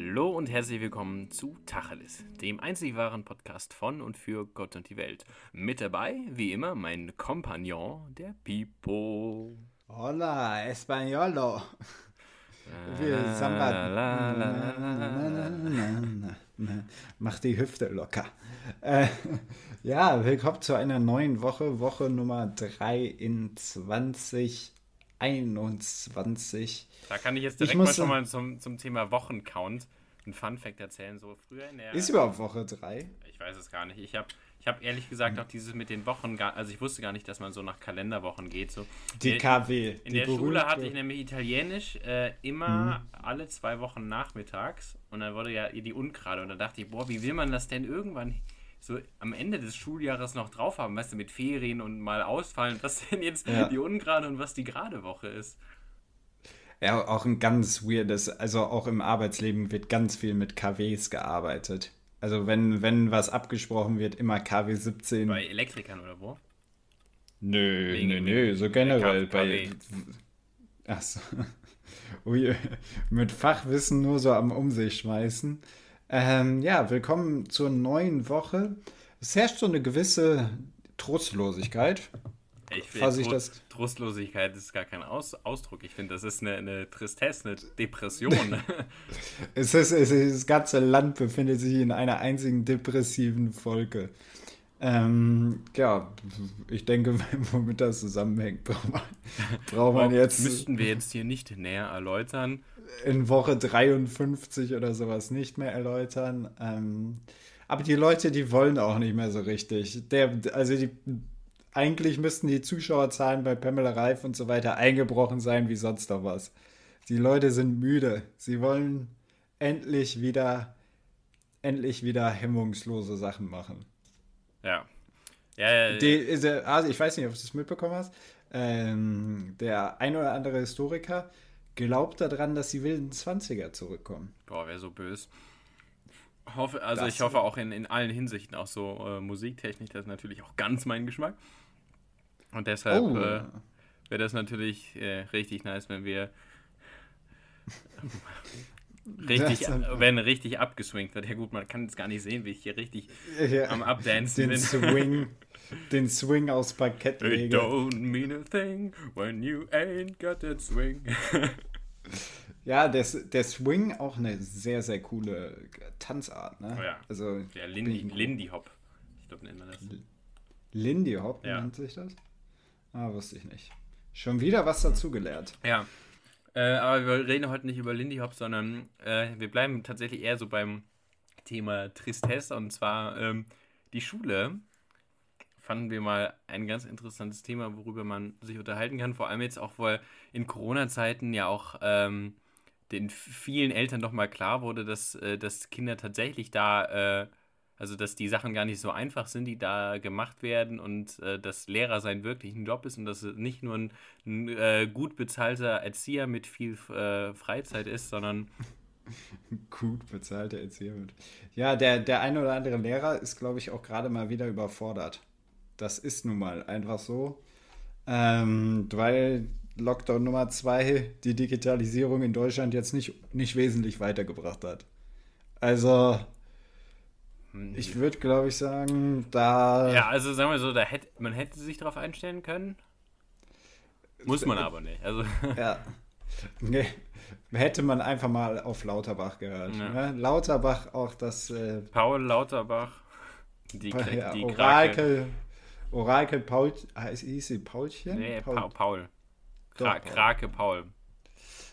Hallo und herzlich willkommen zu Tacheles, dem einzig wahren Podcast von und für Gott und die Welt. Mit dabei, wie immer, mein Kompagnon, der Pipo. Hola, Españolo. Wir samba. Mach die Hüfte locker. Äh, ja, willkommen zu einer neuen Woche, Woche Nummer 3 in 2021. Da kann ich jetzt direkt Ich mal schon mal zum, zum Thema Wochencount ein Fun-Fact erzählen. So früher in der. Ist überhaupt Woche 3? Ich weiß es gar nicht. Ich habe ich hab ehrlich gesagt auch dieses mit den Wochen, gar, also ich wusste gar nicht, dass man so nach Kalenderwochen geht. So. Die In- KW. In die der Schule berühmte- hatte ich nämlich Italienisch äh, immer alle zwei Wochen nachmittags und dann wurde ja die Ungrade und da dachte ich, boah, wie will man das denn irgendwann so am Ende des Schuljahres noch drauf haben, weißt du, mit Ferien und mal ausfallen, was denn jetzt Ja. die Ungrade und was die gerade Woche ist. Ja, auch ein ganz weirdes, also auch im Arbeitsleben wird ganz viel mit KWs gearbeitet. Also wenn, wenn was abgesprochen wird, immer KW 17. Bei Elektrikern oder wo? Nö, Wegen- nö, nö, so generell bei. Achso. Ui, mit Fachwissen nur so am Um sich schmeißen. Ähm, ja, willkommen zur neuen Woche. Es herrscht so eine gewisse Trostlosigkeit. Ich finde, ich Trust, das- Trostlosigkeit ist gar kein Aus, Ausdruck. Ich finde, das ist eine, eine Tristesse, eine Depression. Es ist, es ist, das ganze Land befindet sich in einer einzigen depressiven Folge. Ähm, ja, ich denke, womit das zusammenhängt, braucht man, braucht man jetzt Müssten wir jetzt hier nicht näher erläutern. In Woche 53 oder sowas nicht mehr erläutern. Ähm, aber die Leute, die wollen auch nicht mehr so richtig. Der, also die, eigentlich müssten die Zuschauerzahlen bei Pamela Reif und so weiter eingebrochen sein wie sonst noch was. Die Leute sind müde. Sie wollen endlich wieder, endlich wieder hemmungslose Sachen machen. Ja. Ja, ja, Die, ist der- also ich weiß nicht, ob du es mitbekommen hast. Ähm, der ein oder andere Historiker glaubt daran, dass die wilden 20er zurückkommen. Boah, wäre so böse. Hoffe, also Das- ich hoffe auch in, in allen Hinsichten, auch so äh, Musiktechnik, das ist natürlich auch ganz mein Geschmack. Und deshalb Oh. äh, wäre das natürlich äh, richtig nice, wenn wir richtig, Das- wenn richtig abgeswingt wird. Ja gut, man kann es gar nicht sehen, wie ich hier richtig Ja, am Updancen den bin. Swing, den Swing aus Parkett It lege. don't mean a thing when you ain't got that swing. Ja, der, der Swing auch eine sehr, sehr coole Tanzart, ne? Oh ja. Also Ja, Lindy, Lindy Hop. Ich glaube, nennt man das. Lindy Hop Ja. nennt sich das? Ah, wusste ich nicht. Schon wieder was dazugelernt. Ja. Äh, aber wir reden heute nicht über Lindy Hop, sondern äh, wir bleiben tatsächlich eher so beim Thema Tristesse und zwar ähm, die Schule. Fanden wir mal ein ganz interessantes Thema, worüber man sich unterhalten kann. Vor allem jetzt auch, weil in Corona-Zeiten ja auch ähm, den vielen Eltern doch mal klar wurde, dass, äh, dass Kinder tatsächlich da, äh, also dass die Sachen gar nicht so einfach sind, die da gemacht werden und äh, dass Lehrer sein wirklich ein Job ist und dass es nicht nur ein, ein äh, gut bezahlter Erzieher mit viel äh, Freizeit ist, sondern Gut bezahlter Erzieher wird. Ja, der, der ein oder andere Lehrer ist, glaube ich, auch gerade mal wieder überfordert. Das ist nun mal einfach so. Ähm, weil Lockdown Nummer zwei die Digitalisierung in Deutschland jetzt nicht, nicht wesentlich weitergebracht hat. Also, ich würde, glaube ich, sagen, da. ja, also sagen wir so, da hätte, man hätte sich darauf einstellen können. Muss man aber nicht. Also Ja. Nee, hätte man einfach mal auf Lauterbach gehört. Ja. Ne? Lauterbach auch das äh, Paul Lauterbach, die, Kra- ja, die Krake. Orakel, Paul, heißt hieß sie Paulchen? Nee, Paul. Paul. Kra Paul. Krake Paul.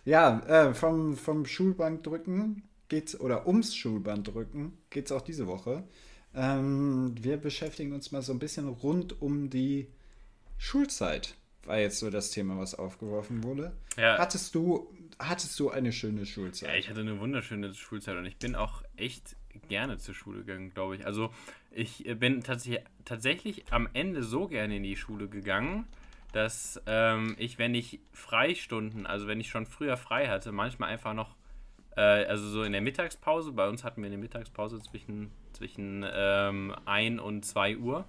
Ja, äh, vom, vom Schulband drücken geht's, oder ums Schulband drücken geht's auch diese Woche. Ähm, wir beschäftigen uns mal so ein bisschen rund um die Schulzeit. War jetzt so das Thema, was aufgeworfen wurde. Ja. Hattest du, hattest du eine schöne Ja, Schulzeit? ich hatte eine wunderschöne Schulzeit und ich bin auch echt gerne zur Schule gegangen, glaube ich. Also ich bin tatsächlich, tatsächlich am Ende so gerne in die Schule gegangen, dass ähm, ich, wenn ich Freistunden, also wenn ich schon früher frei hatte, manchmal einfach noch, äh, also so in der Mittagspause, bei uns hatten wir eine Mittagspause zwischen, zwischen ähm, 1 und 2 Uhr.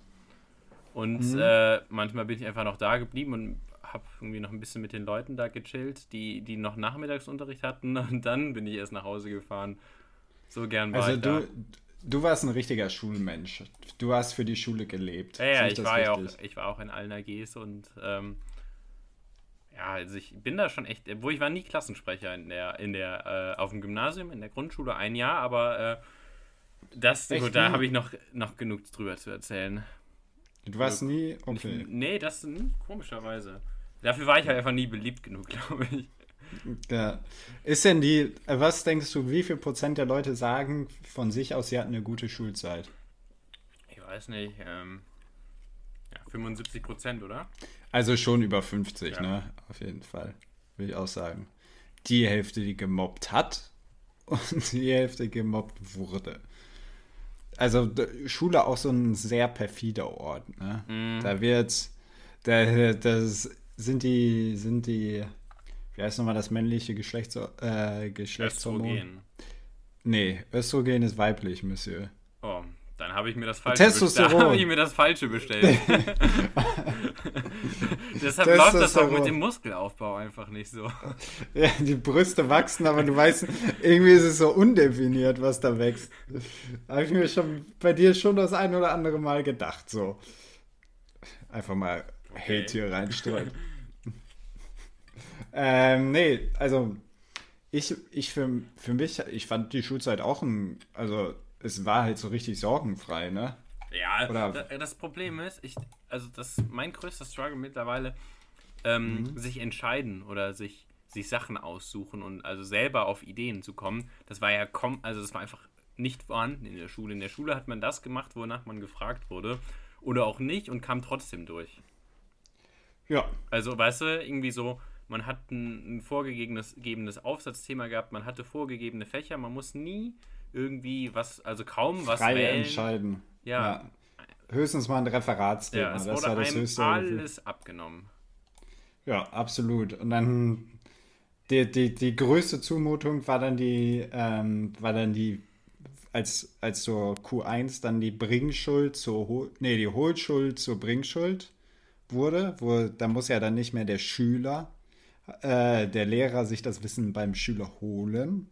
Und äh, manchmal bin ich einfach noch da geblieben und habe irgendwie noch ein bisschen mit den Leuten da gechillt, die, die noch Nachmittagsunterricht hatten. Und dann bin ich erst nach Hause gefahren so gern war Also ich da. Du, warst ein richtiger Schulmensch. Du hast für die Schule gelebt. Ja, ja, ich war ja auch, ich war auch in allen AGs und ähm, ja, also ich bin da schon echt, wo ich war nie Klassensprecher in der, in der, äh, auf dem Gymnasium, in der Grundschule ein Jahr, aber äh, das, Echt gut, da habe ich noch, noch genug drüber zu erzählen. Du warst nie. Okay. Nee, das hm, komischerweise. Dafür war ich halt einfach nie beliebt genug, glaube ich. Ja. Ist denn die. Was denkst du, wie viel Prozent der Leute sagen von sich aus, sie hatten eine gute Schulzeit? Ich weiß nicht, ähm, ja, 75 Prozent, oder? Also schon über 50, Ja. ne? Auf jeden Fall. Will ich auch sagen. Die Hälfte, die gemobbt hat und die Hälfte gemobbt wurde. Also Schule auch so ein sehr perfider Ort, ne? Mhm. Da wird, da, das sind die, sind die, wie heißt nochmal das männliche Geschlechts, äh, Geschlechtshormon? Östrogen. Nee, Östrogen ist weiblich, Monsieur. Oh, dann habe ich mir das falsche Testosteron. bestellt. Da habe ich mir das falsche bestellt. Deshalb läuft das auch mit dem Muskelaufbau einfach nicht so. Ja, die Brüste wachsen, aber du weißt, irgendwie ist es so undefiniert, was da wächst. Habe ich mir schon bei dir schon das ein oder andere Mal gedacht, so. Einfach mal Okay. Hate hier reinstreuen. Ähm, nee, also ich, ich für, für mich, ich fand die Schulzeit auch ein, also es war halt so richtig sorgenfrei, ne? Ja, Oder- da, das Problem ist, ich, also das mein größter Struggle mittlerweile, ähm, Mhm. sich entscheiden oder sich, sich Sachen aussuchen und also selber auf Ideen zu kommen, das war ja kom also das war einfach nicht vorhanden in der Schule. In der Schule hat man das gemacht, wonach man gefragt wurde. Oder auch nicht und kam trotzdem durch. Ja, Also, weißt du, irgendwie so, man hat ein, ein vorgegebenes gegebenes Aufsatzthema gehabt, man hatte vorgegebene Fächer, man muss nie irgendwie was, also kaum was frei wählen. entscheiden. Ja. Höchstens mal ein Referatsthema, Ja, das war das höchste. alles abgenommen. Ja, absolut. Und dann die, die, die größte Zumutung war dann die, ähm, war dann die, als, als zur Q1 dann die Bringschuld zur Hol nee, die Hohlschuld zur Bringschuld wurde, wo da muss ja dann nicht mehr der Schüler, äh, der Lehrer sich das Wissen beim Schüler holen,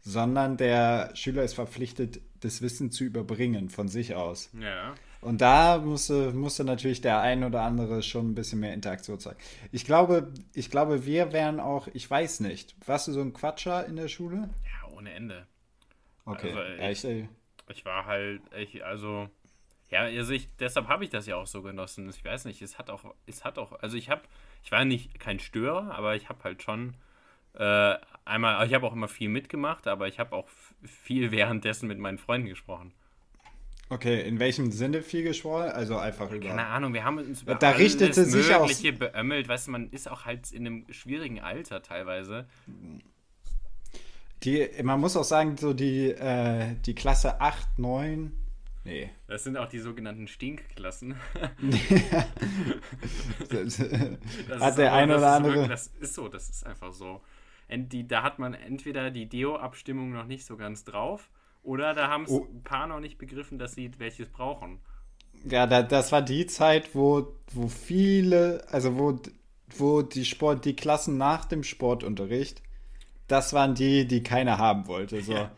sondern der Schüler ist verpflichtet, das Wissen zu überbringen von sich aus. Ja. Und da musste, musste natürlich der ein oder andere schon ein bisschen mehr Interaktion zeigen. Ich glaube, ich glaube, wir wären auch, ich weiß nicht, warst du so ein Quatscher in der Schule? Ja, ohne Ende. Okay. Also, ich, äh, Ich war halt, ich, also, ja, also ich, deshalb habe ich das ja auch so genossen. Ich weiß nicht, es hat auch, es hat auch, also ich habe, ich war nicht kein Störer, aber ich habe halt schon äh, einmal, ich habe auch immer viel mitgemacht, aber ich habe auch viel währenddessen mit meinen Freunden gesprochen. okay, in welchem Sinne viel geschworen? Also einfach über. Keine Ahnung, wir haben uns über Da richtete alles sich auch- Mögliche beömmelt, weißt du, man ist auch halt in einem schwierigen Alter teilweise. Die, man muss auch sagen, so die, äh, die Klasse 8, 9. Nee. Das sind auch die sogenannten Stinkklassen. Das Das Hat ist der aber- ein das oder andere- Wirklich, das ist so, das ist einfach so. Ent, die, da hat man entweder die Deo-Abstimmung noch nicht so ganz drauf oder da haben es Oh. ein paar noch nicht begriffen, dass sie welches brauchen. Ja, da, das war die Zeit, wo, wo viele, also wo, wo die Sport, die Klassen nach dem Sportunterricht, das waren die, die keiner haben wollte. So. Ja.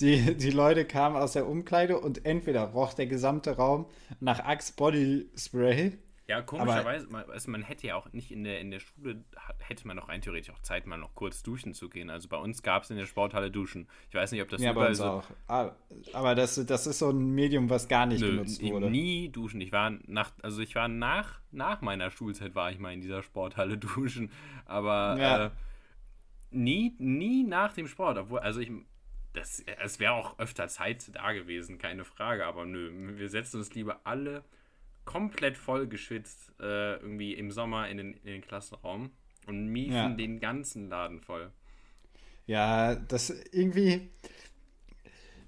Die, die Leute kamen aus der Umkleide und entweder roch der gesamte Raum nach Axe Body Spray. Ja, komischerweise, man, also man hätte ja auch nicht in der, in der Schule, hätte man noch rein theoretisch auch Zeit, mal noch kurz duschen zu gehen. Also bei uns gab es in der Sporthalle Duschen. Ich weiß nicht, ob das Ja, bei überall uns so. auch. Ah, Aber das, das ist so ein Medium, was gar nicht Nö, genutzt nie- wurde. nie duschen. Ich war nach, also ich war nach, nach meiner Schulzeit war ich mal in dieser Sporthalle duschen, aber Ja. äh, nie, nie nach dem Sport. Obwohl, also ich, das, es wäre auch öfter Zeit da gewesen, keine Frage. Aber nö, wir setzen uns lieber alle komplett voll geschwitzt äh, irgendwie im Sommer in den, in den Klassenraum und miefen Ja. den ganzen Laden voll. Ja, das irgendwie.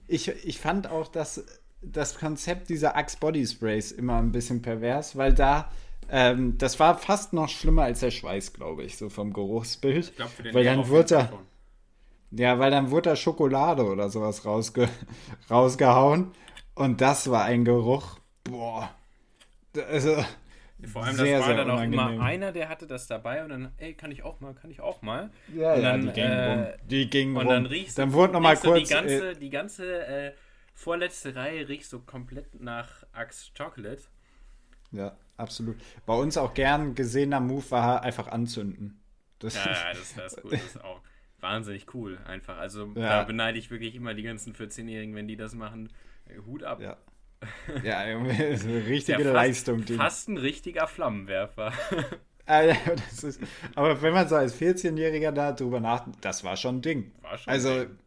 Ich, ich fand auch, dass das Konzept dieser Axe Body Sprays immer ein bisschen pervers, weil da. Ähm, das war fast noch schlimmer als der Schweiß, glaube ich, so vom Geruchsbild. Ich glaube, für den weil dann wurde schon. Ja, weil dann wurde da Schokolade oder sowas rausge, rausgehauen und das war ein Geruch. Boah. Also, Vor allem, sehr, das war dann auch immer einer, der hatte das dabei und dann, ey, kann ich auch mal, kann ich auch mal. Ja, und ja, dann, die gingen äh, rum. Die gingen Und rum. dann riechst dann wurde noch mal kurz. Die ganze, äh, die ganze äh, vorletzte Reihe riecht so komplett nach Axe Chocolate. ja, absolut. Bei uns auch gern gesehener Move war einfach anzünden. Das Ja, ja, das, das ist gut. Das ist auch wahnsinnig cool, einfach. Also Ja. da beneide ich wirklich immer die ganzen 14-Jährigen, wenn die das machen. Hut ab. ja. Ja, ist eine richtige Ja, fast, Leistung. Die, Fast ein richtiger Flammenwerfer. Das ist, aber wenn man so als 14-Jähriger da drüber nachdenkt, das war schon ein Ding. Schon also ein Ding.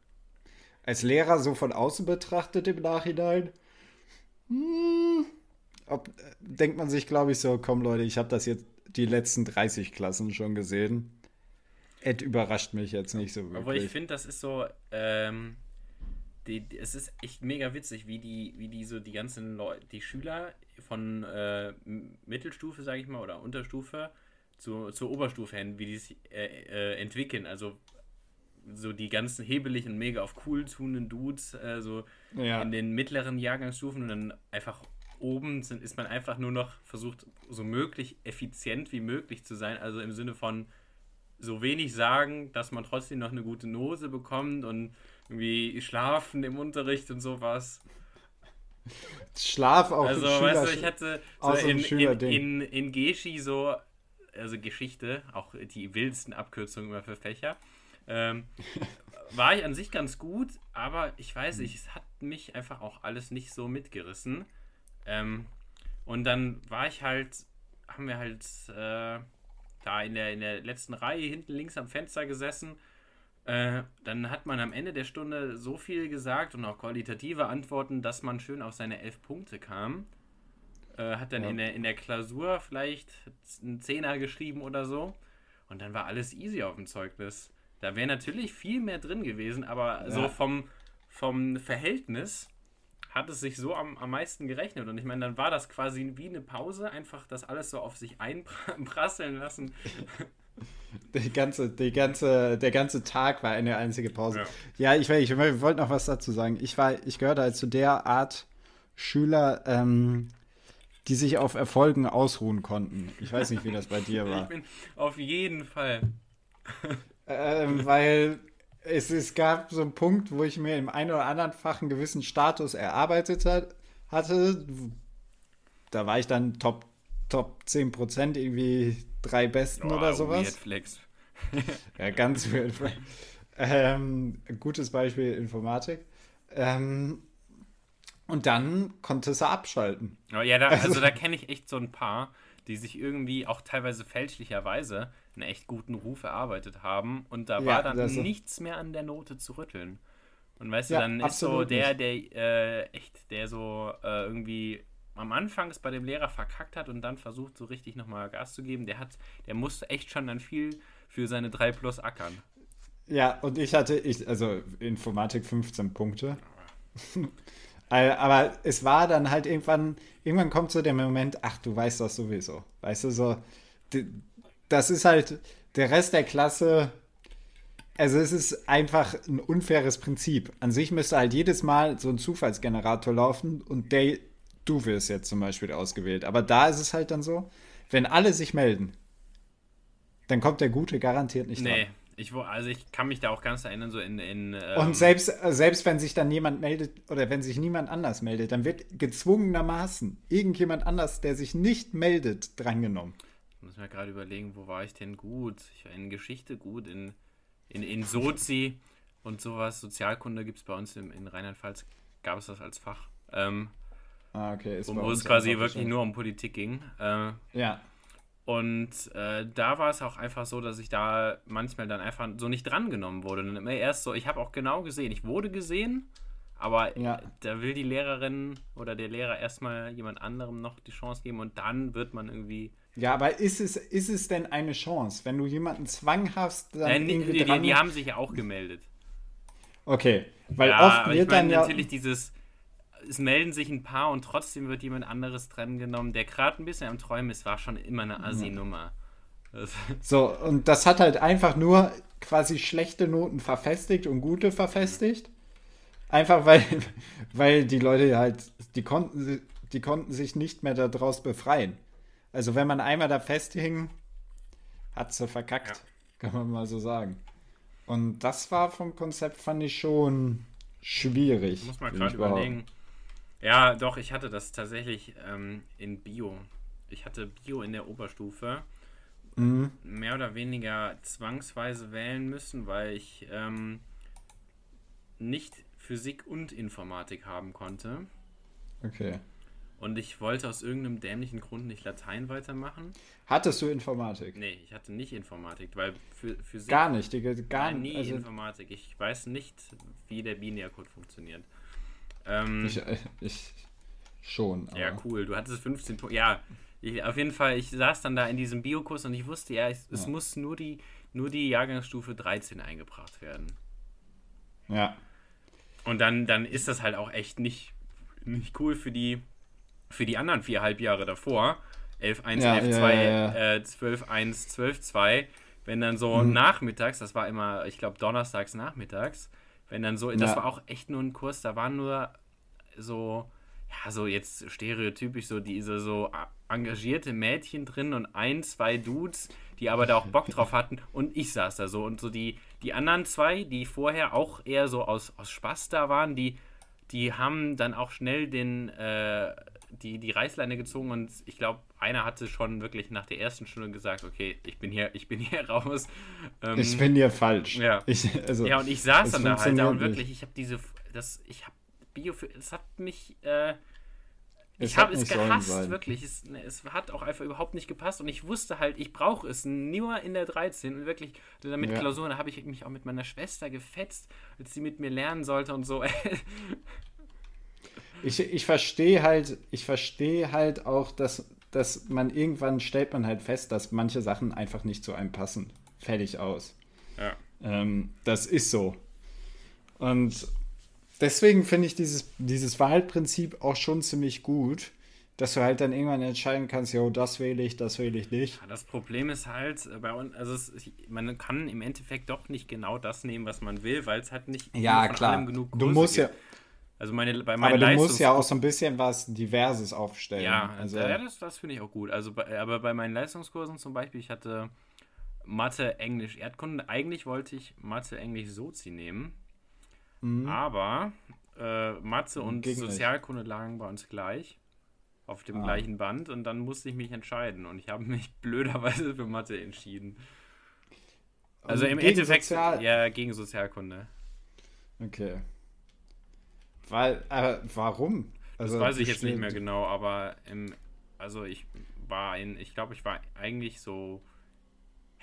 als Lehrer so von außen betrachtet im Nachhinein, hm, ob, denkt man sich, glaube ich, so, komm Leute, ich habe das jetzt die letzten 30 Klassen schon gesehen. Ed überrascht mich jetzt nicht so wirklich. Aber ich finde, das ist so, ähm, die, die, es ist echt mega witzig, wie die, wie die so die ganzen Leute, die Schüler von äh, Mittelstufe, sage ich mal, oder Unterstufe zu, zur Oberstufe hin, wie die sich äh, äh, entwickeln. Also so die ganzen hebeligen, mega auf cool tunenden Dudes, äh, so Ja. in den mittleren Jahrgangsstufen und dann einfach oben sind, ist man einfach nur noch versucht, so möglich effizient wie möglich zu sein. Also im Sinne von so wenig sagen, dass man trotzdem noch eine gute Note bekommt und irgendwie schlafen im Unterricht und sowas. Schlaf auch Also, Schüler- weißt du, ich hatte so in, in, in, in Geschi so, also Geschichte, auch die wildesten Abkürzungen immer für Fächer, ähm, war ich an sich ganz gut, aber ich weiß nicht, es hat mich einfach auch alles nicht so mitgerissen. Ähm, und dann war ich halt, haben wir halt äh, da in der, in der letzten Reihe hinten links am Fenster gesessen. Äh, dann hat man am Ende der Stunde so viel gesagt und auch qualitative Antworten, dass man schön auf seine elf Punkte kam. Äh, hat dann Ja. in, der, in der Klausur vielleicht einen Zehner geschrieben oder so. Und dann war alles easy auf dem Zeugnis. Da wäre natürlich viel mehr drin gewesen, aber so Ja. vom, vom Verhältnis hat es sich so am, am meisten gerechnet. Und ich meine, dann war das quasi wie eine Pause, einfach das alles so auf sich einprasseln lassen. Die ganze, die ganze, der ganze Tag war eine einzige Pause. Ja. Ja, ich, ich, ich wollte noch was dazu sagen. Ich, war, ich gehörte halt zu der Art Schüler, ähm, die sich auf Erfolgen ausruhen konnten. Ich weiß nicht, wie das bei dir Ich war. bin auf jeden Fall. Ähm, weil es, es gab so einen Punkt, wo ich mir im einen oder anderen Fach einen gewissen Status erarbeitet hat, hatte. Da war ich dann Top, Top 10%, irgendwie drei Besten oder Oh, sowas. Weird Flex. Ja, ganz weird. Ähm, gutes Beispiel Informatik. Ähm, und dann konnte es abschalten. Oh, ja, da, also da kenne ich echt so ein paar, die sich irgendwie auch teilweise fälschlicherweise einen echt guten Ruf erarbeitet haben und da Ja, war dann nichts mehr an der Note zu rütteln. Und weißt du, Ja, dann ist so der, der äh, echt, der so äh, irgendwie am Anfang es bei dem Lehrer verkackt hat und dann versucht, so richtig nochmal Gas zu geben, der hat, der musste echt schon dann viel für seine 3 plus ackern. Ja, und ich hatte, ich, also Informatik 15 Punkte. Aber es war dann halt irgendwann, irgendwann kommt so der Moment, ach, du weißt das sowieso. Weißt du, so, das ist halt der Rest der Klasse. Also es ist einfach ein unfaires Prinzip. An sich müsste halt jedes Mal so ein Zufallsgenerator laufen und der, du wirst jetzt zum Beispiel ausgewählt. Aber da ist es halt dann so, wenn alle sich melden, dann kommt der Gute garantiert nicht Nee, dran. Ich, also ich kann mich da auch ganz erinnern, so in. in ähm, Und selbst, äh, selbst wenn sich dann jemand meldet oder wenn sich niemand anders meldet, dann wird gezwungenermaßen irgendjemand anders, der sich nicht meldet, drangenommen. Ich muss mir gerade überlegen, wo war ich denn gut? Ich war in Geschichte gut, in, in, in Sozi und sowas. Sozialkunde gibt es bei uns in, in Rheinland-Pfalz, gab es das als Fach. Ähm, Ah, okay. Ist wo es quasi wirklich nur um Politik ging. Äh, Ja, und äh, da war es auch einfach so, dass ich da manchmal dann einfach so nicht drangenommen wurde. Und immer erst so, ich habe auch genau gesehen, ich wurde gesehen, aber Ja. da will die Lehrerin oder der Lehrer erstmal jemand anderem noch die Chance geben und dann wird man irgendwie ja, aber ist es, ist es denn eine Chance, wenn du jemanden zwanghaft dann Nein, die, irgendwie die, die haben sich ja auch gemeldet. okay, weil ja, oft wird ich meine dann ja... natürlich dieses, es melden sich ein paar und trotzdem wird jemand anderes dran genommen, der gerade ein bisschen am Träumen ist, war schon immer eine Assi-Nummer. So, und das hat halt einfach nur quasi schlechte Noten verfestigt und gute verfestigt. Einfach weil, weil die Leute halt, die konnten, die konnten sich nicht mehr daraus befreien. Also wenn man einmal da festhing, hat sie verkackt, ja. kann man mal so sagen. Und das war vom Konzept, fand ich schon schwierig. Muss man gerade überlegen. Ja, doch, ich hatte das tatsächlich ähm, in Bio. Ich hatte Bio in der Oberstufe. Mhm. Mehr oder weniger zwangsweise wählen müssen, weil ich ähm, nicht Physik und Informatik haben konnte. Okay. Und ich wollte aus irgendeinem dämlichen Grund nicht Latein weitermachen. Hattest du Informatik? Nee, ich hatte nicht Informatik, weil für Physik. Gar nicht, Digga, gar nein, nie also Informatik. Ich weiß nicht, wie der Binärcode funktioniert. Ähm, ich, ich schon. Aber. Ja, cool. Du hattest 15 Punkte. Ja, ich, auf jeden Fall, ich saß dann da in diesem Biokurs und ich wusste, ja, es, ja. es muss nur die, nur die Jahrgangsstufe 13 eingebracht werden. Ja. Und dann, dann ist das halt auch echt nicht, nicht cool für die für die anderen vier Halbjahre davor, 11-1, ja, 11-2, ja, ja, äh, 12-1, 12-2, wenn dann so mhm. nachmittags, das war immer, ich glaube, donnerstags nachmittags, wenn dann so, das war auch echt nur ein Kurs, da waren nur so, ja, so jetzt stereotypisch so diese so engagierte Mädchen drin und ein, zwei Dudes, die aber da auch Bock drauf hatten. Und ich saß da so. Und so die, die anderen zwei, die vorher auch eher so aus, aus Spaß da waren, die, die haben dann auch schnell den, äh, die, die Reißleine gezogen und ich glaube, einer hatte schon wirklich nach der ersten Stunde gesagt, okay, ich bin hier, ich bin hier raus. Ähm, ich bin hier falsch. Ja. Ich, also, ja, und ich saß dann da halt da und wirklich, ich habe diese, das, ich habe Bio, es hat mich, äh, ich habe es gehasst, wirklich. Es, ne, es, hat auch einfach überhaupt nicht gepasst und ich wusste halt, ich brauche es nur in der 13 und wirklich damit ja. Klausuren, da habe ich mich auch mit meiner Schwester gefetzt, als sie mit mir lernen sollte und so. ich, ich verstehe halt, ich verstehe halt auch, dass, dass man irgendwann stellt man halt fest, dass manche Sachen einfach nicht zu einem passen. Fertig aus. Ja. Ähm, das ist so. Und deswegen finde ich dieses, dieses Wahlprinzip auch schon ziemlich gut, dass du halt dann irgendwann entscheiden kannst, jo, das wähle ich, das wähle ich nicht. Das Problem ist halt, äh, bei uns, also es, man kann im Endeffekt doch nicht genau das nehmen, was man will, weil es halt nicht ja, klar. genug Kurse Du musst gibt. ja also meine, bei meinen aber du musst ja auch so ein bisschen was Diverses aufstellen. Ja, also, ja das, das finde ich auch gut. Also, bei, aber bei meinen Leistungskursen zum Beispiel, ich hatte Mathe, Englisch, Erdkunde. Eigentlich wollte ich Mathe, Englisch, Sozi nehmen. Mhm. Aber äh, Mathe und Gegen Sozialkunde nicht. lagen bei uns gleich. Auf dem ah. gleichen Band. Und dann musste ich mich entscheiden. Und ich habe mich blöderweise für Mathe entschieden. Also, also im Endeffekt, Sozial ja, gegen Sozialkunde. Okay. Weil, äh, warum? Also, das weiß ich jetzt nicht mehr genau, aber im, also ich war in, ich glaube, ich war eigentlich so,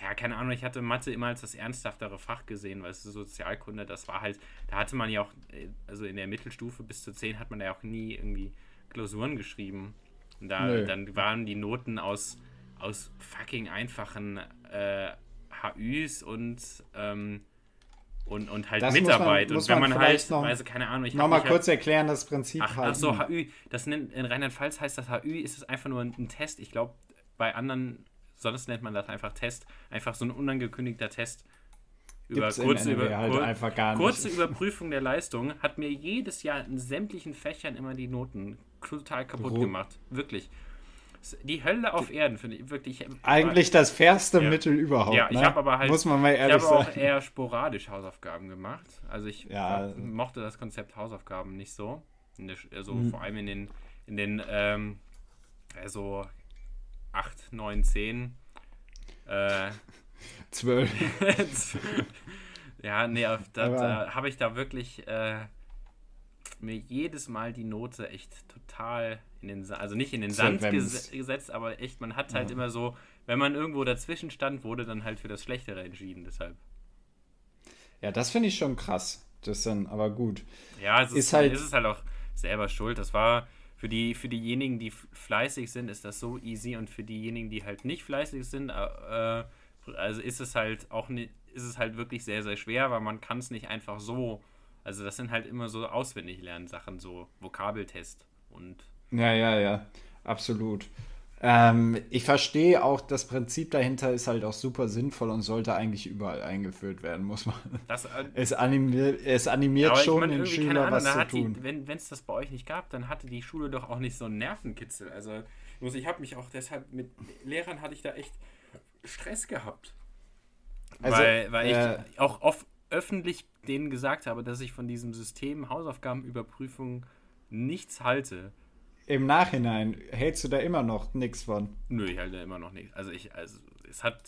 ja, keine Ahnung, ich hatte Mathe immer als das ernsthaftere Fach gesehen, weil es Sozialkunde, das war halt, da hatte man ja auch, also in der Mittelstufe bis zu 10 hat man ja auch nie irgendwie Klausuren geschrieben. Und da, Nö. dann waren die Noten aus, aus fucking einfachen äh, HÜs und ähm, und, und halt das Mitarbeit. Man, und wenn man, halt, noch, also keine Ahnung, ich noch mal kurz erklären, das Prinzip ach, ach so, HÜ, das nennt, in Rheinland-Pfalz heißt das HÜ, ist es einfach nur ein, ein Test. Ich glaube, bei anderen, sonst nennt man das einfach Test, einfach so ein unangekündigter Test. Über kurze, über, halt kur kurze Überprüfung der Leistung hat mir jedes Jahr in sämtlichen Fächern immer die Noten total kaputt Ru gemacht. Wirklich. Die Hölle auf Erden, finde ich wirklich. Eigentlich das fairste ja. Mittel überhaupt. Ja, ich ne? habe aber halt. Muss man mal ehrlich ich habe auch eher sporadisch Hausaufgaben gemacht. Also ich ja. mochte das Konzept Hausaufgaben nicht so. Der, also mhm. vor allem in den, in den ähm, also 8, 9, 10. Äh, 12. ja, nee, da, da habe ich da wirklich äh, mir jedes Mal die Note echt total in den, also nicht in den Sand ges gesetzt, aber echt, man hat halt ja. immer so, wenn man irgendwo dazwischen stand, wurde dann halt für das Schlechtere entschieden, deshalb. Ja, das finde ich schon krass. Das ist dann aber gut. Ja, es ist, ist halt, ist es halt auch selber schuld. Das war für die für diejenigen, die fleißig sind, ist das so easy und für diejenigen, die halt nicht fleißig sind, äh, also ist es halt auch nicht, ist es halt wirklich sehr sehr schwer, weil man kann es nicht einfach so. Also das sind halt immer so auswendig lernen Sachen, so Vokabeltest und ja, ja, ja, absolut. Ähm, ich verstehe auch, das Prinzip dahinter ist halt auch super sinnvoll und sollte eigentlich überall eingeführt werden, muss man. Das, äh, es, animiert, es animiert schon den Schüler, Ahnung, was zu tun. Die, wenn es das bei euch nicht gab, dann hatte die Schule doch auch nicht so einen Nervenkitzel. Also ich habe mich auch deshalb mit Lehrern hatte ich da echt Stress gehabt. Also, weil, weil äh, ich auch oft öffentlich denen gesagt habe, dass ich von diesem System Hausaufgabenüberprüfung nichts halte. Im Nachhinein hältst du da immer noch nichts von? Nö, ich halte da immer noch nichts. Also ich, also es hat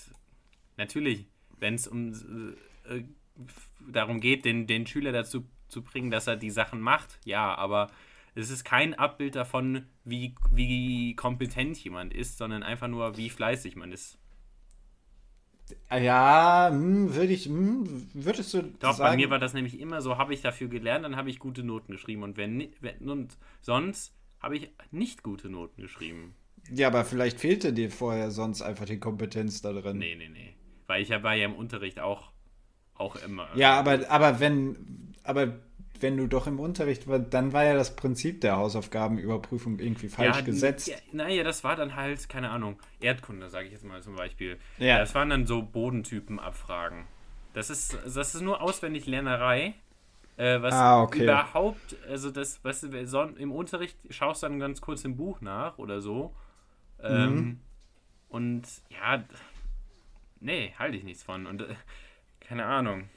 natürlich, wenn es um äh, darum geht, den, den Schüler dazu zu bringen, dass er die Sachen macht, ja, aber es ist kein Abbild davon, wie, wie kompetent jemand ist, sondern einfach nur, wie fleißig man ist. Ja, hm, würde ich, hm, würdest du Doch, sagen? bei mir war das nämlich immer so, habe ich dafür gelernt, dann habe ich gute Noten geschrieben. Und wenn, wenn und sonst habe ich nicht gute Noten geschrieben. Ja, aber vielleicht fehlte dir vorher sonst einfach die Kompetenz da drin. Nee, nee, nee. Weil ich war ja im Unterricht auch, auch immer. Ja, aber, aber wenn, aber wenn du doch im Unterricht war, dann war ja das Prinzip der Hausaufgabenüberprüfung irgendwie falsch ja, gesetzt. Ja, naja, das war dann halt, keine Ahnung, Erdkunde, sage ich jetzt mal zum Beispiel. Ja. Das waren dann so Bodentypen-Abfragen. Das ist, das ist nur auswendig Lernerei. Äh, was ah, okay. überhaupt, also das, weißt so, im Unterricht schaust du dann ganz kurz im Buch nach oder so. Ähm, mhm. Und ja, nee, halte ich nichts von. Und äh, keine Ahnung.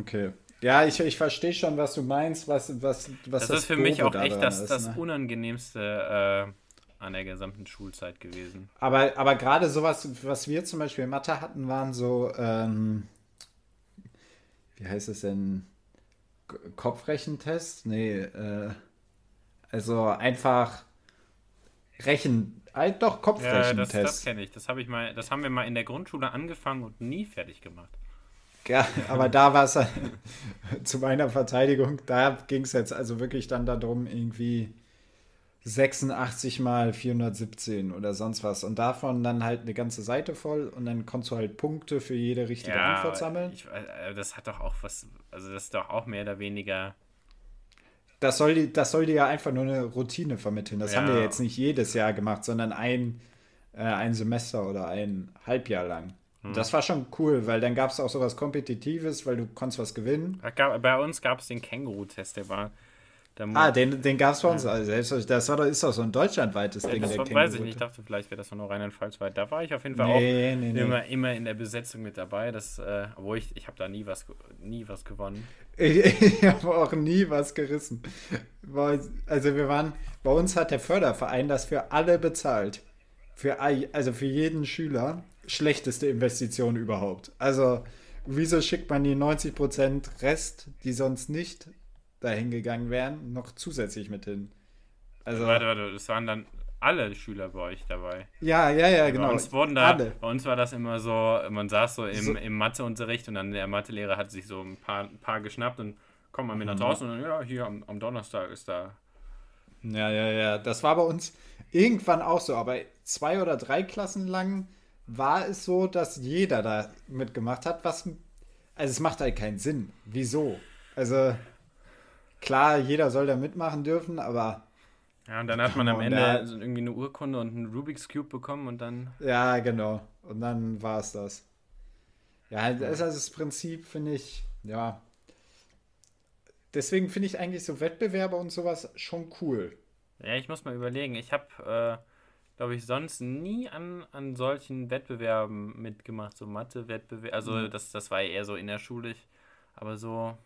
Okay. Ja, ich, ich verstehe schon, was du meinst, was, was, was das, das ist für mich auch echt das, ist, das ne? Unangenehmste äh, an der gesamten Schulzeit gewesen. Aber, aber gerade sowas, was wir zum Beispiel in Mathe hatten, waren so, ähm, wie heißt es denn? Kopfrechentest? Nee, äh, also einfach Rechen, äh, doch Kopfrechentest. Ja, das, das kenne ich. Das habe ich mal, das haben wir mal in der Grundschule angefangen und nie fertig gemacht. Ja, aber da war es zu meiner Verteidigung, da ging es jetzt also wirklich dann darum, irgendwie 86 mal 417 oder sonst was. Und davon dann halt eine ganze Seite voll und dann konntest du halt Punkte für jede richtige ja, Antwort sammeln. Ich, äh, das hat doch auch was, also das ist doch auch mehr oder weniger. Das soll, das soll dir ja einfach nur eine Routine vermitteln. Das ja. haben wir jetzt nicht jedes Jahr gemacht, sondern ein, äh, ein Semester oder ein Halbjahr lang. Hm. Das war schon cool, weil dann gab es auch sowas Kompetitives, weil du konntest was gewinnen. Bei uns gab es den Känguru-Test, der war ah, den, den gab es bei uns. Ja. Also, das war, ist doch so ein deutschlandweites Ding. Das war, weiß ich nicht. Ich dachte, vielleicht wäre das nur Rheinland-Pfalz weit. Da war ich auf jeden Fall nee, auch nee, nee. Immer, immer in der Besetzung mit dabei. Das, äh, obwohl ich, ich habe da nie was, nie was gewonnen. Ich, ich habe auch nie was gerissen. Also wir waren, bei uns hat der Förderverein das für alle bezahlt. Für, also für jeden Schüler. Schlechteste Investition überhaupt. Also wieso schickt man die 90% Rest, die sonst nicht dahin gegangen wären, noch zusätzlich mit hin. Also, warte, warte, das waren dann alle Schüler bei euch dabei. Ja, ja, ja, genau. Bei uns, wurden da, alle. bei uns war das immer so, man saß so im, so. im Matheunterricht und dann der Mathelehrer hat sich so ein paar, ein paar geschnappt und kommt mal mit nach mhm. draußen und dann, ja, hier am, am Donnerstag ist da. Ja, ja, ja. Das war bei uns irgendwann auch so, aber zwei oder drei Klassen lang war es so, dass jeder da mitgemacht hat, was. Also es macht halt keinen Sinn. Wieso? Also klar, jeder soll da mitmachen dürfen, aber. Ja, und dann hat man am Ende da, irgendwie eine Urkunde und einen Rubik's Cube bekommen und dann. Ja, genau. Und dann war es das. Ja, das ist also das Prinzip, finde ich, ja. Deswegen finde ich eigentlich so Wettbewerbe und sowas schon cool. Ja, ich muss mal überlegen. Ich habe, äh, glaube ich, sonst nie an, an solchen Wettbewerben mitgemacht, so Mathe-Wettbewerbe. Also, mhm. das, das war eher so innerschulisch. Aber so,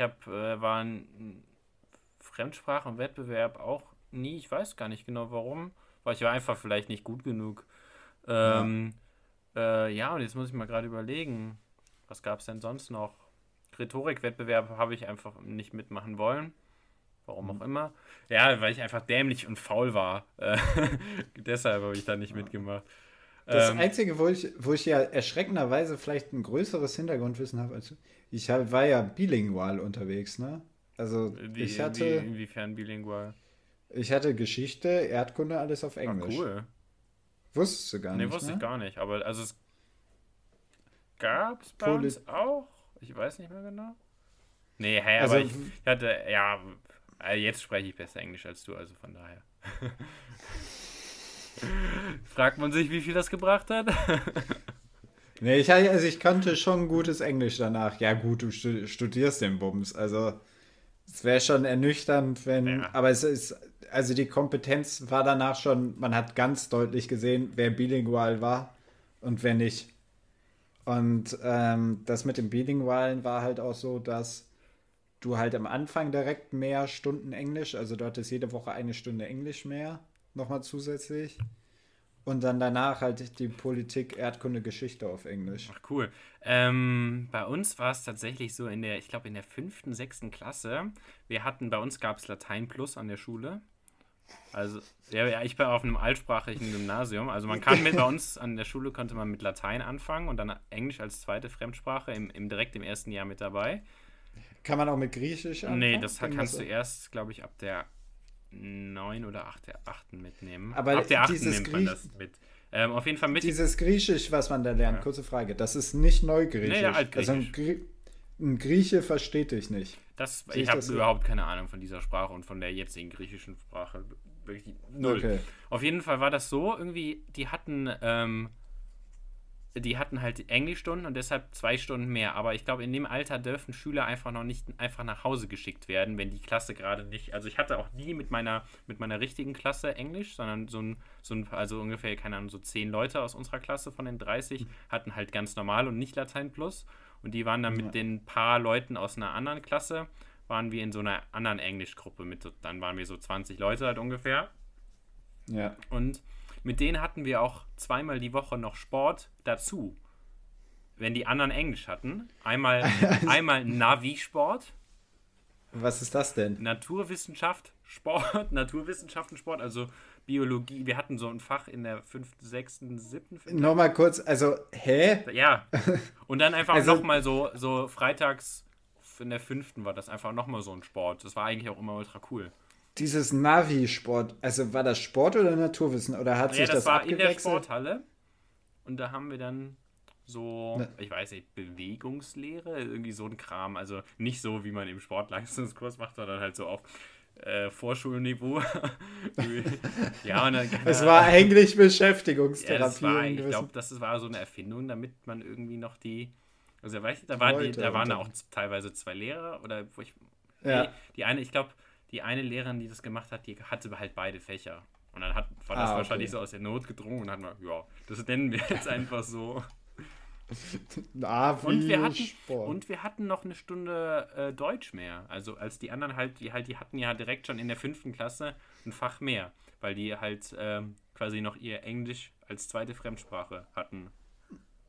ich habe, äh, war ein Fremdsprachenwettbewerb auch nie, ich weiß gar nicht genau warum, weil ich war einfach vielleicht nicht gut genug. Ähm, ja. Äh, ja, und jetzt muss ich mal gerade überlegen, was gab es denn sonst noch? Rhetorikwettbewerb habe ich einfach nicht mitmachen wollen. Warum mhm. auch immer. Ja, weil ich einfach dämlich und faul war. Äh, deshalb habe ich da nicht ja. mitgemacht. Das ähm, Einzige, wo ich, wo ich ja erschreckenderweise vielleicht ein größeres Hintergrundwissen habe als du, ich hab, war ja bilingual unterwegs, ne? Also wie, ich hatte. Wie, inwiefern bilingual? Ich hatte Geschichte, Erdkunde, alles auf Englisch. Ah, cool. Wusstest du gar nee, nicht? Nee, wusste ne? ich gar nicht. Aber also es gab es bei Poli uns auch. Ich weiß nicht mehr genau. Nee, hey, also, aber ich, ich hatte, ja, äh, jetzt spreche ich besser Englisch als du, also von daher. Fragt man sich, wie viel das gebracht hat? nee, ich, also ich kannte schon gutes Englisch danach. Ja, gut, du studierst den Bums. Also, es wäre schon ernüchternd, wenn. Ja. Aber es ist. Also, die Kompetenz war danach schon. Man hat ganz deutlich gesehen, wer bilingual war und wer nicht. Und ähm, das mit dem Bilingualen war halt auch so, dass du halt am Anfang direkt mehr Stunden Englisch, also du hattest jede Woche eine Stunde Englisch mehr, nochmal zusätzlich. Und dann danach halt die Politik, Erdkunde, Geschichte auf Englisch. Ach cool. Ähm, bei uns war es tatsächlich so in der, ich glaube in der fünften, sechsten Klasse. Wir hatten, bei uns gab es Latein Plus an der Schule. Also, ja, ich bin auf einem altsprachigen Gymnasium. Also man kann mit bei uns an der Schule konnte man mit Latein anfangen und dann Englisch als zweite Fremdsprache im, im direkt im ersten Jahr mit dabei. Kann man auch mit Griechisch anfangen? Nee, das kannst du erst, glaube ich, ab der 9 oder 8 der 8. mitnehmen. Aber ab der 8. nimmt man das mit. Ähm, auf jeden Fall mit. Dieses Griechisch, was man da lernt, ja. kurze Frage, das ist nicht Neugriechisch. Nee, ja, Also ein, Grie ein, Grieche versteht dich nicht. Das, ich habe überhaupt keine Ahnung von dieser Sprache und von der jetzigen griechischen Sprache. Wirklich null. Okay. Auf jeden Fall war das so, irgendwie, die hatten ähm, die hatten halt Englischstunden und deshalb zwei Stunden mehr. Aber ich glaube, in dem Alter dürfen Schüler einfach noch nicht einfach nach Hause geschickt werden, wenn die Klasse gerade nicht. Also ich hatte auch nie mit meiner, mit meiner richtigen Klasse Englisch, sondern so ein, so ein, also ungefähr, keine Ahnung, so zehn Leute aus unserer Klasse von den 30 hatten halt ganz normal und nicht Latein Plus. Und die waren dann mit den paar Leuten aus einer anderen Klasse, waren wir in so einer anderen Englischgruppe mit, dann waren wir so 20 Leute halt ungefähr. Ja. Und mit denen hatten wir auch zweimal die Woche noch Sport dazu. Wenn die anderen Englisch hatten. Einmal, einmal Navi-Sport. Was ist das denn? Naturwissenschaft, Sport, Naturwissenschaften, Sport, also Biologie. Wir hatten so ein Fach in der fünften, sechsten, siebten. Nochmal kurz, also, hä? Ja. Und dann einfach also, nochmal so, so freitags in der fünften war das einfach nochmal so ein Sport. Das war eigentlich auch immer ultra cool dieses Navi-Sport, also war das Sport oder Naturwissen? Oder hat ja, sich das, das war in der Sporthalle. Und da haben wir dann so, ne. ich weiß nicht, Bewegungslehre, irgendwie so ein Kram. Also nicht so, wie man im Sportleistungskurs macht, sondern halt so auf äh, Vorschulniveau. ja, und dann, es war eigentlich Beschäftigungstherapie. Ja, ich glaube, das war so eine Erfindung, damit man irgendwie noch die. Also, weißt du, da, waren die, da waren da auch teilweise zwei Lehrer oder wo ich. Ja. Nee, die eine, ich glaube, die eine Lehrerin, die das gemacht hat, die hatte halt beide Fächer. Und dann hat, war das ah, okay. wahrscheinlich so aus der Not gedrungen und hat man, ja, das nennen wir jetzt einfach so. Ah, und, wir hatten, und wir hatten noch eine Stunde äh, Deutsch mehr. Also als die anderen halt, die halt, die hatten ja direkt schon in der fünften Klasse ein Fach mehr, weil die halt ähm, quasi noch ihr Englisch als zweite Fremdsprache hatten.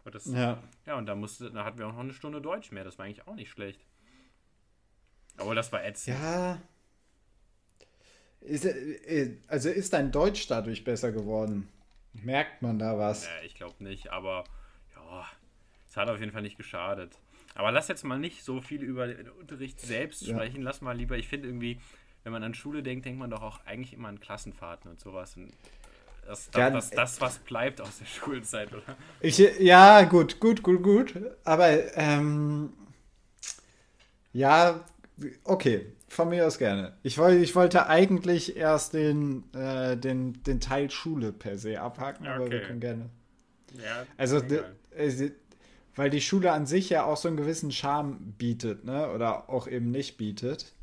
Und das, ja. ja, und da musste, da hatten wir auch noch eine Stunde Deutsch mehr. Das war eigentlich auch nicht schlecht. Aber das war ätzend. Ja, ist, äh, also ist dein Deutsch dadurch besser geworden? Merkt man da was? Ja, ich glaube nicht, aber ja, es hat auf jeden Fall nicht geschadet. Aber lass jetzt mal nicht so viel über den Unterricht selbst ja. sprechen. Lass mal lieber, ich finde irgendwie, wenn man an Schule denkt, denkt man doch auch eigentlich immer an Klassenfahrten und sowas. Und das, das, ja, das, das, was bleibt aus der Schulzeit, oder? Ich, ja, gut, gut, gut, gut. Aber ähm, ja, okay. Von mir aus gerne. Ich, wollt, ich wollte eigentlich erst den, äh, den, den Teil Schule per se abhaken, okay. aber wir können gerne. Ja, also, äh, weil die Schule an sich ja auch so einen gewissen Charme bietet, ne? Oder auch eben nicht bietet.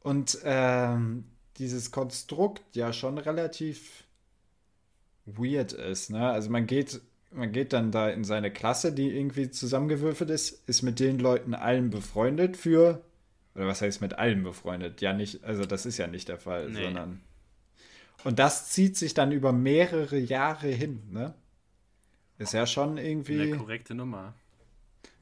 Und ähm, dieses Konstrukt ja schon relativ weird ist, ne? Also man geht, man geht dann da in seine Klasse, die irgendwie zusammengewürfelt ist, ist mit den Leuten allen befreundet für oder was heißt mit allen befreundet? Ja, nicht, also das ist ja nicht der Fall, nee. sondern. Und das zieht sich dann über mehrere Jahre hin, ne? Ist ja schon irgendwie. Eine korrekte Nummer.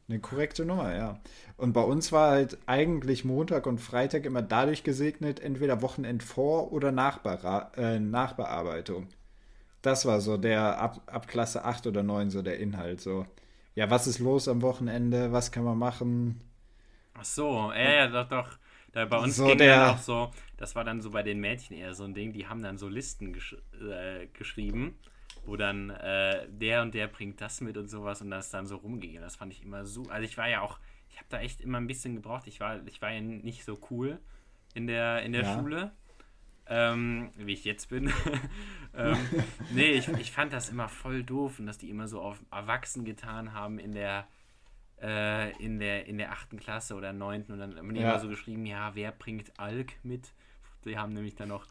Eine korrekte Nummer, ja. Und bei uns war halt eigentlich Montag und Freitag immer dadurch gesegnet, entweder Wochenendvor- oder Nachbera äh, Nachbearbeitung. Das war so der ab, ab Klasse 8 oder 9 so der Inhalt. So, ja, was ist los am Wochenende? Was kann man machen? Ach so, ja, ja, doch, doch. Da bei uns so ging der, dann auch so, das war dann so bei den Mädchen eher so ein Ding, die haben dann so Listen gesch äh, geschrieben, wo dann äh, der und der bringt das mit und sowas und das dann so rumging. Das fand ich immer so. Also ich war ja auch, ich habe da echt immer ein bisschen gebraucht. Ich war, ich war ja nicht so cool in der, in der ja. Schule. ähm, wie ich jetzt bin. ähm, nee, ich, ich fand das immer voll doof und dass die immer so auf Erwachsen getan haben in der äh, in der in der achten Klasse oder neunten und dann haben die ja. immer so geschrieben, ja, wer bringt Alk mit? Die haben nämlich dann noch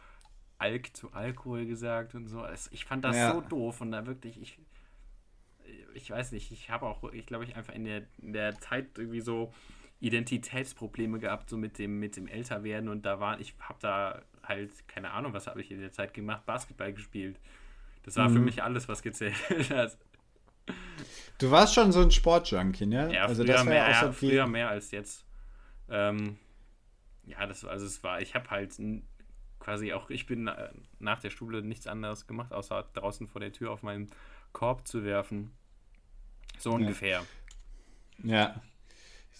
Alk zu Alkohol gesagt und so. Also ich fand das ja. so doof und da wirklich, ich, ich weiß nicht, ich habe auch, ich glaube, ich einfach in der, in der Zeit irgendwie so Identitätsprobleme gehabt, so mit dem, mit dem Älterwerden und da war, ich habe da halt, keine Ahnung, was habe ich in der Zeit gemacht, Basketball gespielt. Das war mhm. für mich alles, was gezählt hat. Du warst schon so ein Sportjunkie, ne? Ja, also früher, das mehr, ja, so früher mehr als jetzt. Ähm, ja, das also es war, ich habe halt quasi auch, ich bin äh, nach der Schule nichts anderes gemacht, außer draußen vor der Tür auf meinen Korb zu werfen. So ungefähr. Ja.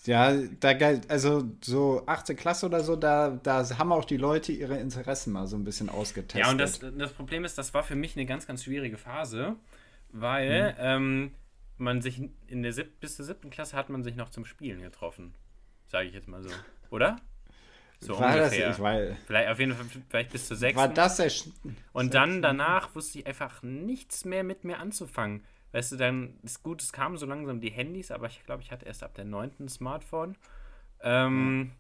Ja, da also so 8. Klasse oder so, da, da haben auch die Leute ihre Interessen mal so ein bisschen ausgetestet. Ja, und das, das Problem ist, das war für mich eine ganz, ganz schwierige Phase, weil mhm. ähm, man sich in der sieb bis zur siebten Klasse hat man sich noch zum Spielen getroffen. Sage ich jetzt mal so. Oder? So war ungefähr. Das, ich weiß. Vielleicht auf jeden Fall vielleicht bis zur sechsten. War das der Und dann danach wusste ich einfach nichts mehr mit mir anzufangen. Weißt du, dann ist gut, es kamen so langsam die Handys, aber ich glaube, ich hatte erst ab der neunten Smartphone. Ähm, mhm.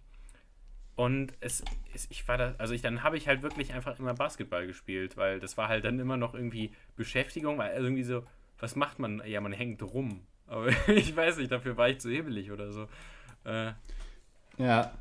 Und es, es, ich war da, also ich, dann habe ich halt wirklich einfach immer Basketball gespielt, weil das war halt dann immer noch irgendwie Beschäftigung, weil irgendwie so, was macht man? Ja, man hängt rum. Aber ich weiß nicht, dafür war ich zu hebelig oder so. Äh, ja.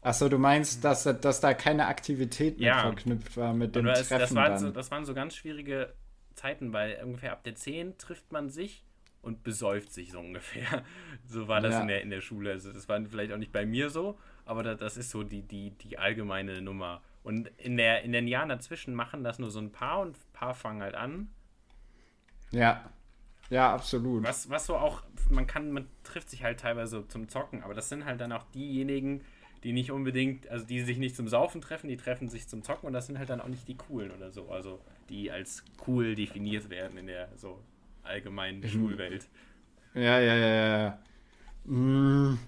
Achso, du meinst, dass, dass da keine Aktivität mehr ja. verknüpft war mit dem das, Treffen das, war so, das waren so ganz schwierige Zeiten, weil ungefähr ab der 10 trifft man sich und besäuft sich so ungefähr. So war das ja. in, der, in der Schule. Also das war vielleicht auch nicht bei mir so, aber das, das ist so die, die, die allgemeine Nummer. Und in, der, in den Jahren dazwischen machen das nur so ein paar und ein paar fangen halt an. Ja. Ja, absolut. Was, was so auch, man kann, man trifft sich halt teilweise zum Zocken, aber das sind halt dann auch diejenigen, die nicht unbedingt, also die sich nicht zum Saufen treffen, die treffen sich zum Zocken und das sind halt dann auch nicht die coolen oder so, also die als cool definiert werden in der so allgemeinen mhm. Schulwelt. Ja, ja, ja, ja. Mm,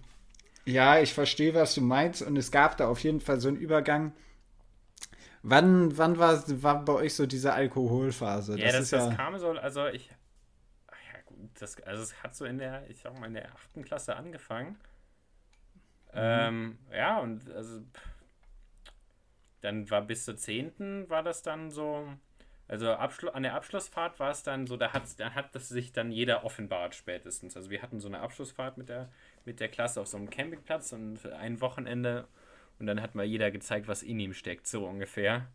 ja, ich verstehe, was du meinst und es gab da auf jeden Fall so einen Übergang. Wann, wann war, war bei euch so diese Alkoholphase? Ja, das, das, das kam so, also ich, ja gut, das, also es hat so in der, ich sag mal, in der achten Klasse angefangen ähm, ja, und also dann war bis zur 10. war das dann so, also Abschlu an der Abschlussfahrt war es dann so, da hat, da hat das sich dann jeder offenbart spätestens. Also wir hatten so eine Abschlussfahrt mit der, mit der Klasse auf so einem Campingplatz und ein Wochenende und dann hat mal jeder gezeigt, was in ihm steckt, so ungefähr.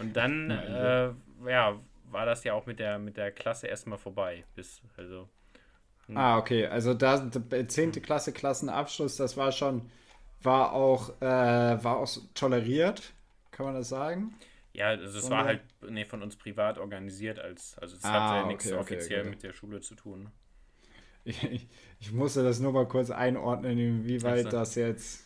Und dann, äh, ja, war das ja auch mit der, mit der Klasse erstmal vorbei. Bis, also hm. Ah, okay. Also da 10. Klasse Klassenabschluss, das war schon, war auch, äh, war auch toleriert, kann man das sagen? Ja, also es war halt nee, von uns privat organisiert, als, also es ah, hatte ja nichts okay, offiziell okay. mit der Schule zu tun. Ich, musste das nur mal kurz einordnen, inwieweit also. das jetzt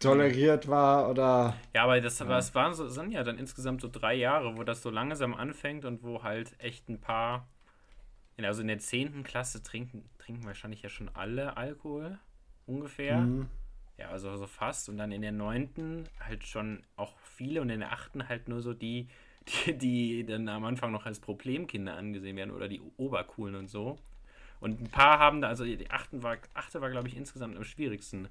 toleriert war oder. Ja, aber das, ja. Es waren so, sind ja dann insgesamt so drei Jahre, wo das so langsam anfängt und wo halt echt ein paar also in der 10. Klasse trinken, trinken wahrscheinlich ja schon alle Alkohol, ungefähr. Mhm. Ja, also so fast. Und dann in der 9. halt schon auch viele und in der 8. halt nur so die, die, die dann am Anfang noch als Problemkinder angesehen werden oder die Obercoolen und so. Und ein paar haben da, also die 8. war, 8. war glaube ich insgesamt am schwierigsten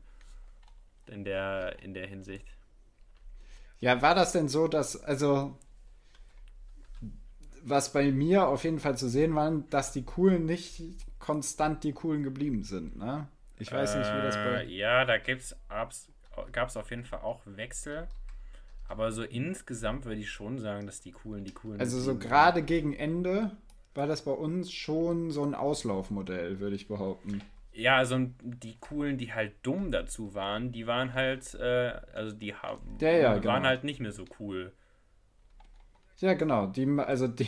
in der, in der Hinsicht. Ja, war das denn so, dass, also was bei mir auf jeden Fall zu sehen war, dass die Coolen nicht konstant die Coolen geblieben sind. Ne? Ich weiß nicht, wie das bei. Äh, ja, da gab es auf jeden Fall auch Wechsel. Aber so insgesamt würde ich schon sagen, dass die Coolen die Coolen. Also so gerade gegen Ende war das bei uns schon so ein Auslaufmodell, würde ich behaupten. Ja, also die coolen, die halt dumm dazu waren, die waren halt, äh, also die haben, ja, ja, waren genau. halt nicht mehr so cool. Ja, genau. Die, also die,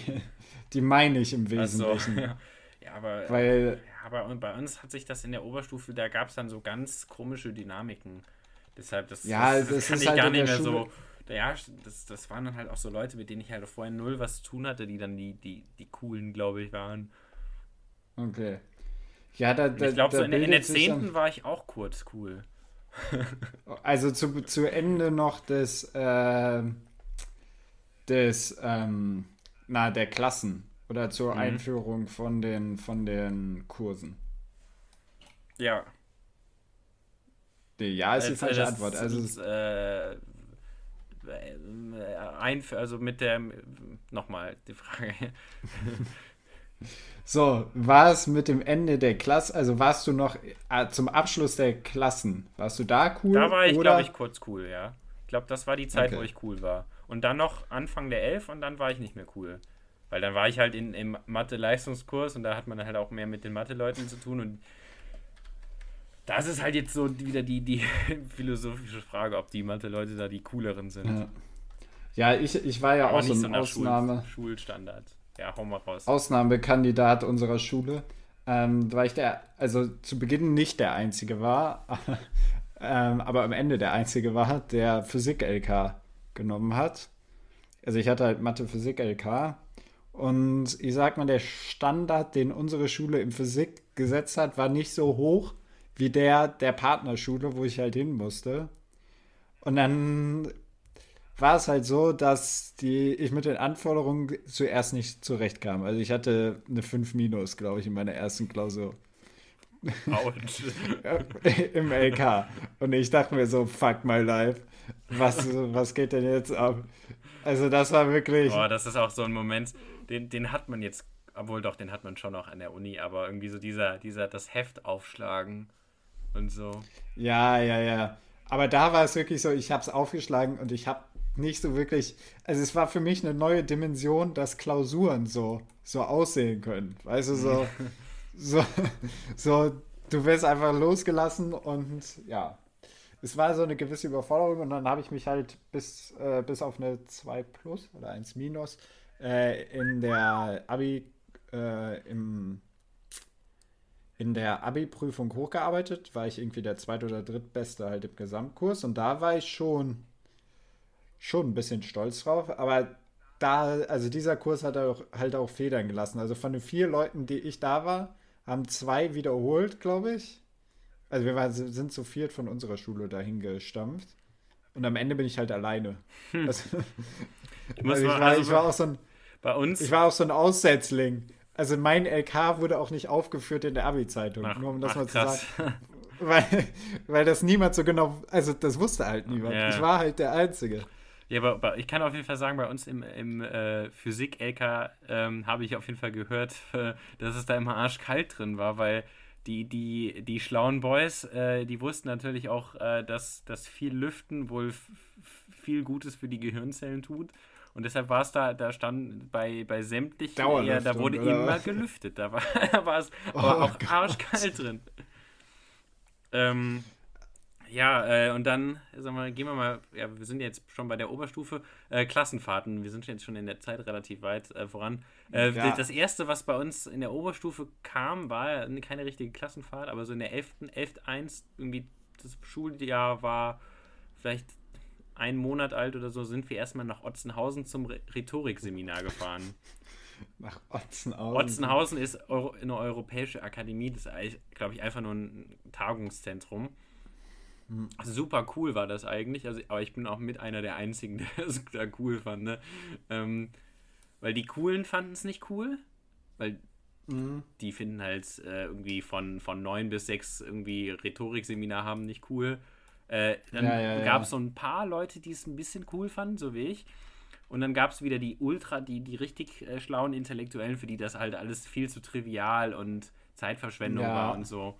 die meine ich im Wesentlichen. So, ja. ja. aber, Weil, ja, aber bei uns hat sich das in der Oberstufe, da gab es dann so ganz komische Dynamiken. Deshalb, das, ja, das, das kann ich halt gar nicht mehr Schule. so. Ja, das, das waren dann halt auch so Leute, mit denen ich halt vorher null was zu tun hatte, die dann die, die, die coolen, glaube ich, waren. Okay. Ja, da, da, ich glaube, so in, in der 10. war ich auch kurz cool. also zu, zu Ende noch des, äh, des, ähm, na, der Klassen oder zur mhm. Einführung von den, von den Kursen. Ja. Ja, ist die falsche Antwort. Also, ist, äh, ein, also mit der, nochmal die Frage. so, war es mit dem Ende der Klasse, also warst du noch äh, zum Abschluss der Klassen, warst du da cool? Da war ich, glaube ich, kurz cool, ja. Ich glaube, das war die Zeit, okay. wo ich cool war. Und dann noch Anfang der Elf und dann war ich nicht mehr cool. Weil dann war ich halt in, im Mathe-Leistungskurs und da hat man halt auch mehr mit den Mathe-Leuten zu tun und das ist halt jetzt so wieder die, die philosophische Frage, ob die Mathe-Leute da die cooleren sind. Ja, ja ich, ich war ja Aber auch so ein Ausnahme. Schul Schulstandard. Ja, hau mal raus. Ausnahmekandidat unserer Schule. Ähm, weil ich der, also zu Beginn nicht der Einzige war, ähm, aber am Ende der Einzige war, der Physik-LK genommen hat. Also ich hatte halt Mathe-Physik-LK. Und ich sag mal, der Standard, den unsere Schule in Physik gesetzt hat, war nicht so hoch wie der der Partnerschule, wo ich halt hin musste. Und dann war es halt so, dass die, ich mit den Anforderungen zuerst nicht zurechtkam. Also ich hatte eine 5 minus, glaube ich, in meiner ersten Klausur. Im LK. Und ich dachte mir so, fuck my life. Was, was geht denn jetzt ab? Also das war wirklich. Boah, das ist auch so ein Moment, den, den hat man jetzt, obwohl doch, den hat man schon auch an der Uni, aber irgendwie so dieser, dieser, das Heft aufschlagen und so. Ja, ja, ja. Aber da war es wirklich so, ich habe es aufgeschlagen und ich habe nicht so wirklich, also es war für mich eine neue Dimension, dass Klausuren so, so aussehen können. Weißt du, so, so, so, du wirst einfach losgelassen und ja, es war so eine gewisse Überforderung und dann habe ich mich halt bis, äh, bis auf eine 2 plus oder 1 minus äh, in der Abi, äh, im in der Abi-Prüfung hochgearbeitet, war ich irgendwie der zweit- oder drittbeste halt im Gesamtkurs und da war ich schon, schon ein bisschen stolz drauf, aber da, also dieser Kurs hat auch, halt auch Federn gelassen. Also von den vier Leuten, die ich da war, haben zwei wiederholt, glaube ich. Also wir waren, sind zu viert von unserer Schule dahin gestampft. Und am Ende bin ich halt alleine. Hm. Also, also ich, war, also ich war auch so ein, bei uns. Ich war auch so ein Aussetzling. Also mein LK wurde auch nicht aufgeführt in der Abi-Zeitung, nur um das ach, mal zu krass. sagen. Weil, weil das niemand so genau, also das wusste halt niemand. Ja. Ich war halt der Einzige. Ja, aber, aber, ich kann auf jeden Fall sagen, bei uns im, im äh, Physik-LK ähm, habe ich auf jeden Fall gehört, äh, dass es da immer arschkalt drin war, weil die, die, die schlauen Boys, äh, die wussten natürlich auch, äh, dass, dass viel Lüften wohl viel Gutes für die Gehirnzellen tut. Und deshalb war es da, da stand bei, bei sämtlichen, eher, da wurde immer was? gelüftet. Da war, war es oh, aber auch Gott. arschkalt drin. Ähm, ja, äh, und dann, sag mal, gehen wir mal, ja, wir sind jetzt schon bei der Oberstufe, äh, Klassenfahrten, wir sind jetzt schon in der Zeit relativ weit äh, voran. Äh, ja. Das erste, was bei uns in der Oberstufe kam, war keine richtige Klassenfahrt, aber so in der 11. 11.1, irgendwie das Schuljahr war vielleicht einen Monat alt oder so, sind wir erstmal nach Otzenhausen zum Rhetorikseminar gefahren. Nach Otzenhausen? Otzenhausen ist Euro, eine europäische Akademie, das ist, glaube ich, einfach nur ein Tagungszentrum. Hm. Super cool war das eigentlich, also, aber ich bin auch mit einer der einzigen, der es da cool fand. Ne? Ähm, weil die Coolen fanden es nicht cool, weil mhm. die finden halt äh, irgendwie von, von 9 bis 6 irgendwie Rhetorikseminar haben nicht cool. Äh, dann ja, ja, gab es so ein paar Leute, die es ein bisschen cool fanden, so wie ich. Und dann gab es wieder die Ultra, die, die richtig äh, schlauen Intellektuellen, für die das halt alles viel zu trivial und Zeitverschwendung war und so.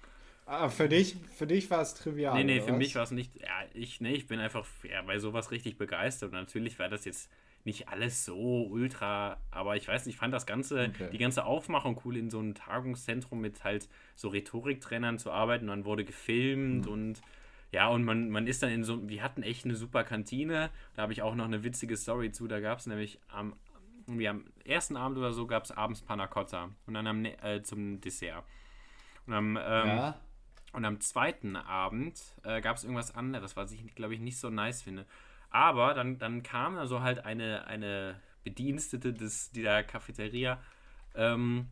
Ah, für dich, für dich war es trivial. Nee, nee, für was? mich war es nicht. Ja, ich, nee, ich bin einfach ja, bei sowas richtig begeistert. Und natürlich war das jetzt nicht alles so ultra, aber ich weiß nicht, ich fand das Ganze, okay. die ganze Aufmachung cool, in so einem Tagungszentrum mit halt so Rhetoriktrainern zu arbeiten. Und dann wurde gefilmt mhm. und ja, und man, man ist dann in so, wir hatten echt eine super Kantine. Da habe ich auch noch eine witzige Story zu. Da gab es nämlich am, irgendwie am ersten Abend oder so gab es abends Panna Cotta und dann am, äh, zum Dessert. Und am, ähm, ja. und am zweiten Abend äh, gab es irgendwas anderes, was ich, glaube ich, nicht so nice finde. Aber dann, dann kam also halt eine, eine Bedienstete des, dieser Cafeteria, ähm,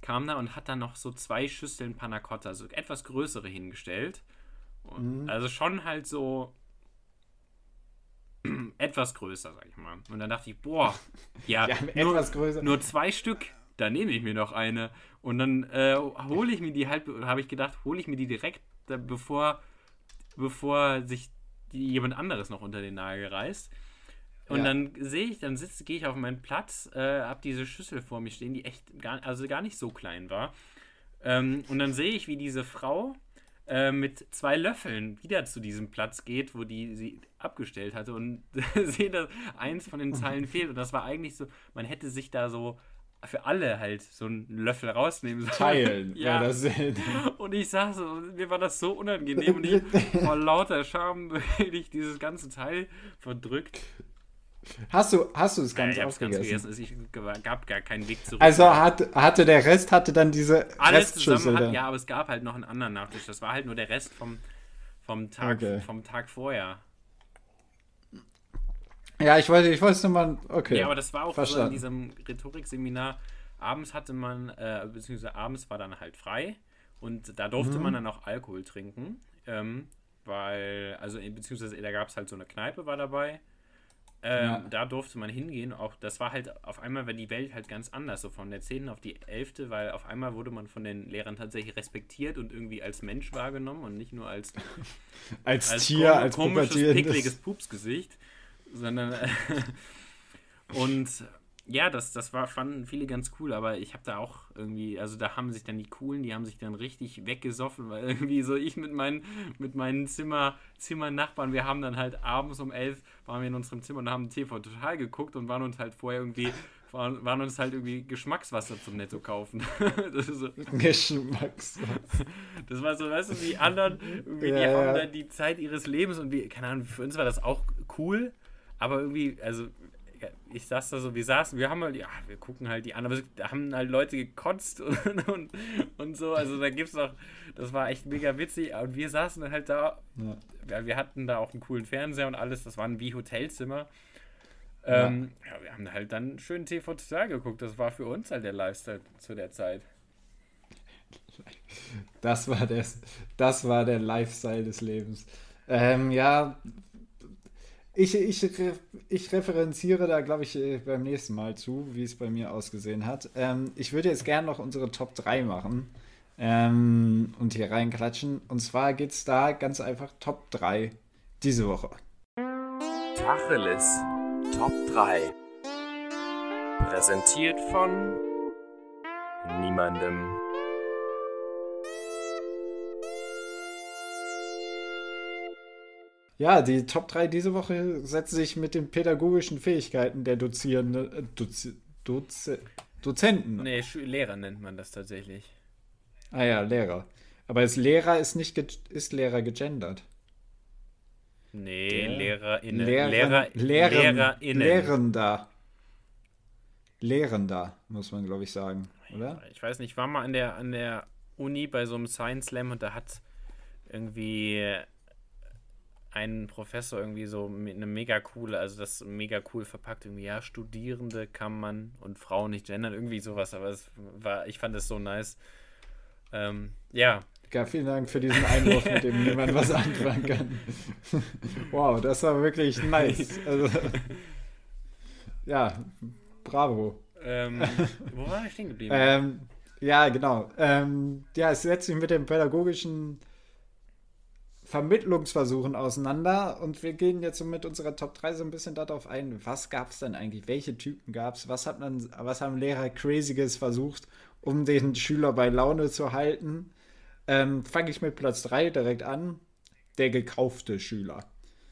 kam da und hat dann noch so zwei Schüsseln Panna Cotta, so etwas größere hingestellt. Mhm. Also schon halt so etwas größer, sag ich mal. Und dann dachte ich, boah, ja, nur, etwas größer. nur zwei Stück, da nehme ich mir noch eine. Und dann äh, hole ich mir die halt, habe ich gedacht, hole ich mir die direkt, bevor, bevor sich jemand anderes noch unter den Nagel reißt. Und Ja. dann sehe ich, dann sitze, gehe ich auf meinen Platz, äh, habe diese Schüssel vor mir stehen, die echt gar, also gar nicht so klein war. Ähm, und dann sehe ich, wie diese Frau äh, mit zwei Löffeln wieder zu diesem Platz geht, wo die sie abgestellt hatte und sehe, dass eins von den Zeilen fehlt. Und das war eigentlich so, man hätte sich da so für alle halt so einen Löffel rausnehmen sollen. Teilen. Ja. Ja. Das, Und ich saß so, und mir war das so unangenehm und ich vor lauter Scham wirklich dieses ganze Teil verdrückt. Hast, du, hast du es ganz ich hab's ganz aufgegessen? vergessen. Es gab gar keinen Weg zurück. Also hat, hatte der Rest hatte dann diese alles Restschüssel zusammen hat, ja, aber es gab halt noch einen anderen Nachtisch. Das war halt nur der Rest vom, vom, Tag, Okay. vom Tag vorher. Ja, ich wollte, ich wollte mal. Okay. Ja, aber das war auch so in Verstanden. diesem Rhetorikseminar. Abends hatte man, äh, beziehungsweise abends war dann halt frei und da durfte Mhm. man dann auch Alkohol trinken. Ähm, weil, also äh, beziehungsweise da gab es halt so eine Kneipe war dabei. Ähm, Ja. Da durfte man hingehen. Auch das war halt auf einmal war die Welt halt ganz anders, so von der 10. auf die 11., weil auf einmal wurde man von den Lehrern tatsächlich respektiert und irgendwie als Mensch wahrgenommen und nicht nur als als, als Tier, kom- als komisches, pickliges Pupsgesicht, sondern und ja, das, das war, fanden viele ganz cool, aber ich habe da auch irgendwie, also da haben sich dann die Coolen, die haben sich dann richtig weggesoffen, weil irgendwie so ich mit meinen, mit meinen Zimmer, Zimmernachbarn, wir haben dann halt abends um elf, waren wir in unserem Zimmer und haben TV total geguckt und waren uns halt vorher irgendwie, waren, waren uns halt irgendwie Geschmackswasser zum Netto kaufen. das ist so, Geschmacks. das war so, weißt du, die anderen, irgendwie, die Ja, haben ja. dann die Zeit ihres Lebens und wir, keine Ahnung, für uns war das auch cool, aber irgendwie, also ich saß da so, wir saßen, wir haben halt, ja, wir gucken halt die an, aber es- da haben halt Leute gekotzt und, und, und so, also da gibt's auch, das war echt mega witzig und wir saßen dann halt da, Ja. ja, wir hatten da auch einen coolen Fernseher und alles, das waren wie Hotelzimmer. Ähm, ja. wir haben halt dann schön TV Total geguckt. Das war für uns halt der Lifestyle zu der Zeit. Das war, das, das war der Lifestyle des Lebens. Ähm, ja, ich, ich, ich referenziere da, glaube ich, äh, beim nächsten Mal zu, wie es bei mir ausgesehen hat. Ähm, ich würde jetzt gerne noch unsere Top 3 machen ähm, und hier reinklatschen. Und zwar geht es da ganz einfach Top 3 diese Woche. Tacheles Top 3. Präsentiert von niemandem. Ja, die Top 3 diese Woche setzen sich mit den pädagogischen Fähigkeiten der Dozierenden, äh, Dozi, Doze, Dozenten. Nee, Lehrer nennt man das tatsächlich. Ah ja, Lehrer. Aber ist Lehrer ist nicht ge ist Lehrer gegendert. Nee, Der- LehrerInnen. Lehren- Lehrer, Lehren- LehrerInnen. Lehrender. Lehrender, muss man, glaube ich, sagen, oder? Ich weiß nicht, ich war mal an der, an der Uni bei so einem Science Slam und da hat irgendwie ein Professor irgendwie so mit eine mega coole, also das mega cool verpackt, irgendwie, ja, Studierende kann man und Frauen nicht gendern, irgendwie sowas, aber es war, ich fand das so nice. Ähm, ja, Ja, vielen Dank für diesen Einwurf, mit dem niemand was anfangen kann. wow, das war wirklich nice. Also, ja, bravo. ähm, wo war ich stehen geblieben? Ähm, ja, genau. Ähm, ja, es setzt sich mit den pädagogischen Vermittlungsversuchen auseinander und wir gehen jetzt so mit unserer Top 3 so ein bisschen darauf ein, was gab es denn eigentlich, welche Typen gab es, was, hat man, was haben Lehrer Crazyes versucht, um den Schüler bei Laune zu halten. Ähm, Fange ich mit Platz 3 direkt an, der gekaufte Schüler.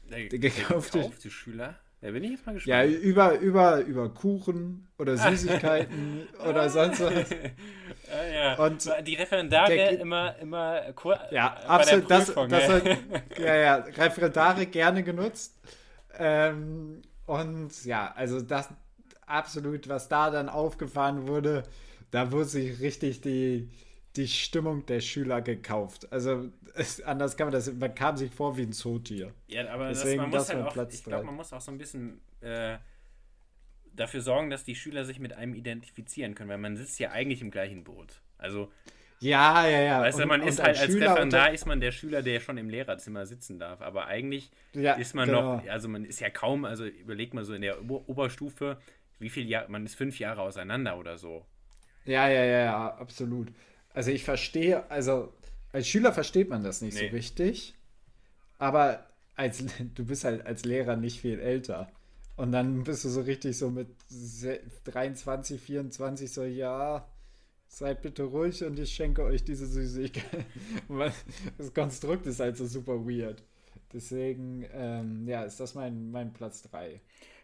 der, der gekaufte- gekaufte Schüler? Da bin ich jetzt mal Ja, gespannt. über, über, über Kuchen oder Süßigkeiten oder sonst was. Ja, ja. Und die Referendare der- immer, immer Ja, absolut. Das, das ja. hat, ja, ja, Referendare gerne genutzt. Ähm, und ja, also das absolut, was da dann aufgefahren wurde, da wurde sich richtig die, die Stimmung der Schüler gekauft. Also es, anders kann man das, man kam sich vor wie ein Zootier. Ja, aber das, Deswegen, man muss das halt auch, Platz ich glaube, man muss auch so ein bisschen äh, dafür sorgen, dass die Schüler sich mit einem identifizieren können, weil man sitzt ja eigentlich im gleichen Boot. Also Ja, ja, ja. Weißt du, Und- man und ist ein halt als Schüler Referendar ist man der Schüler, der schon im Lehrerzimmer sitzen darf. Aber eigentlich Ja, ist man genau. noch, also man ist ja kaum, also überlegt mal so in der Ober Oberstufe, wie viel Jahr, man ist fünf Jahre auseinander oder so. Ja, ja, ja, ja, absolut. Also ich verstehe, also als Schüler versteht man das nicht Nee. so richtig, aber als du bist halt als Lehrer nicht viel älter. Und dann bist du so richtig so mit se- 23, 24 so, ja, seid bitte ruhig und ich schenke euch diese Süßigkeit. Das Konstrukt ist halt so super weird. Deswegen, ähm, ja, ist das mein, mein Platz 3.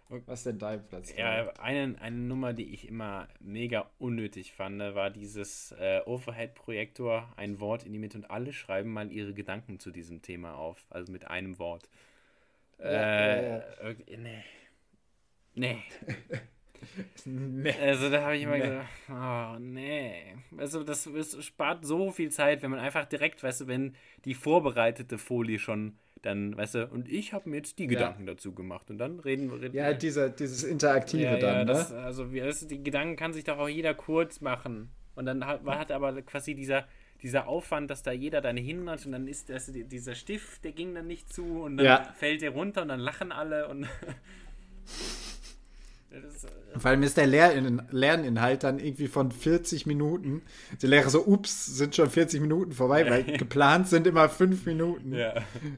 Was ist denn dein Platz 3? Ja, eine, eine Nummer, die ich immer mega unnötig fand, war dieses äh, Overhead-Projektor, ein Wort in die Mitte und alle schreiben mal ihre Gedanken zu diesem Thema auf, also mit einem Wort. Ja, äh, ja, ja. irgendwie- Nee. Nee. Nee. Also da habe ich immer Nee. gedacht, oh nee. Also das, das spart so viel Zeit, wenn man einfach direkt, weißt du, wenn die vorbereitete Folie schon dann, weißt du, und ich habe mir jetzt die Gedanken dazu gemacht und dann reden wir. Reden Ja, dieser, dieses Interaktive ja, dann, ja, ne? das, also das, die Gedanken kann sich doch auch jeder kurz machen. Und dann hat, man hat aber quasi dieser, dieser Aufwand, dass da jeder deine hin hat und dann ist das, dieser Stift, der ging dann nicht zu und dann Ja. fällt der runter und dann lachen alle und ist, äh, Vor allem ist der Lehrin Lerninhalt dann irgendwie von 40 Minuten. Die Lehrer so, ups, sind schon 40 Minuten vorbei, weil geplant sind immer 5 Minuten. ja.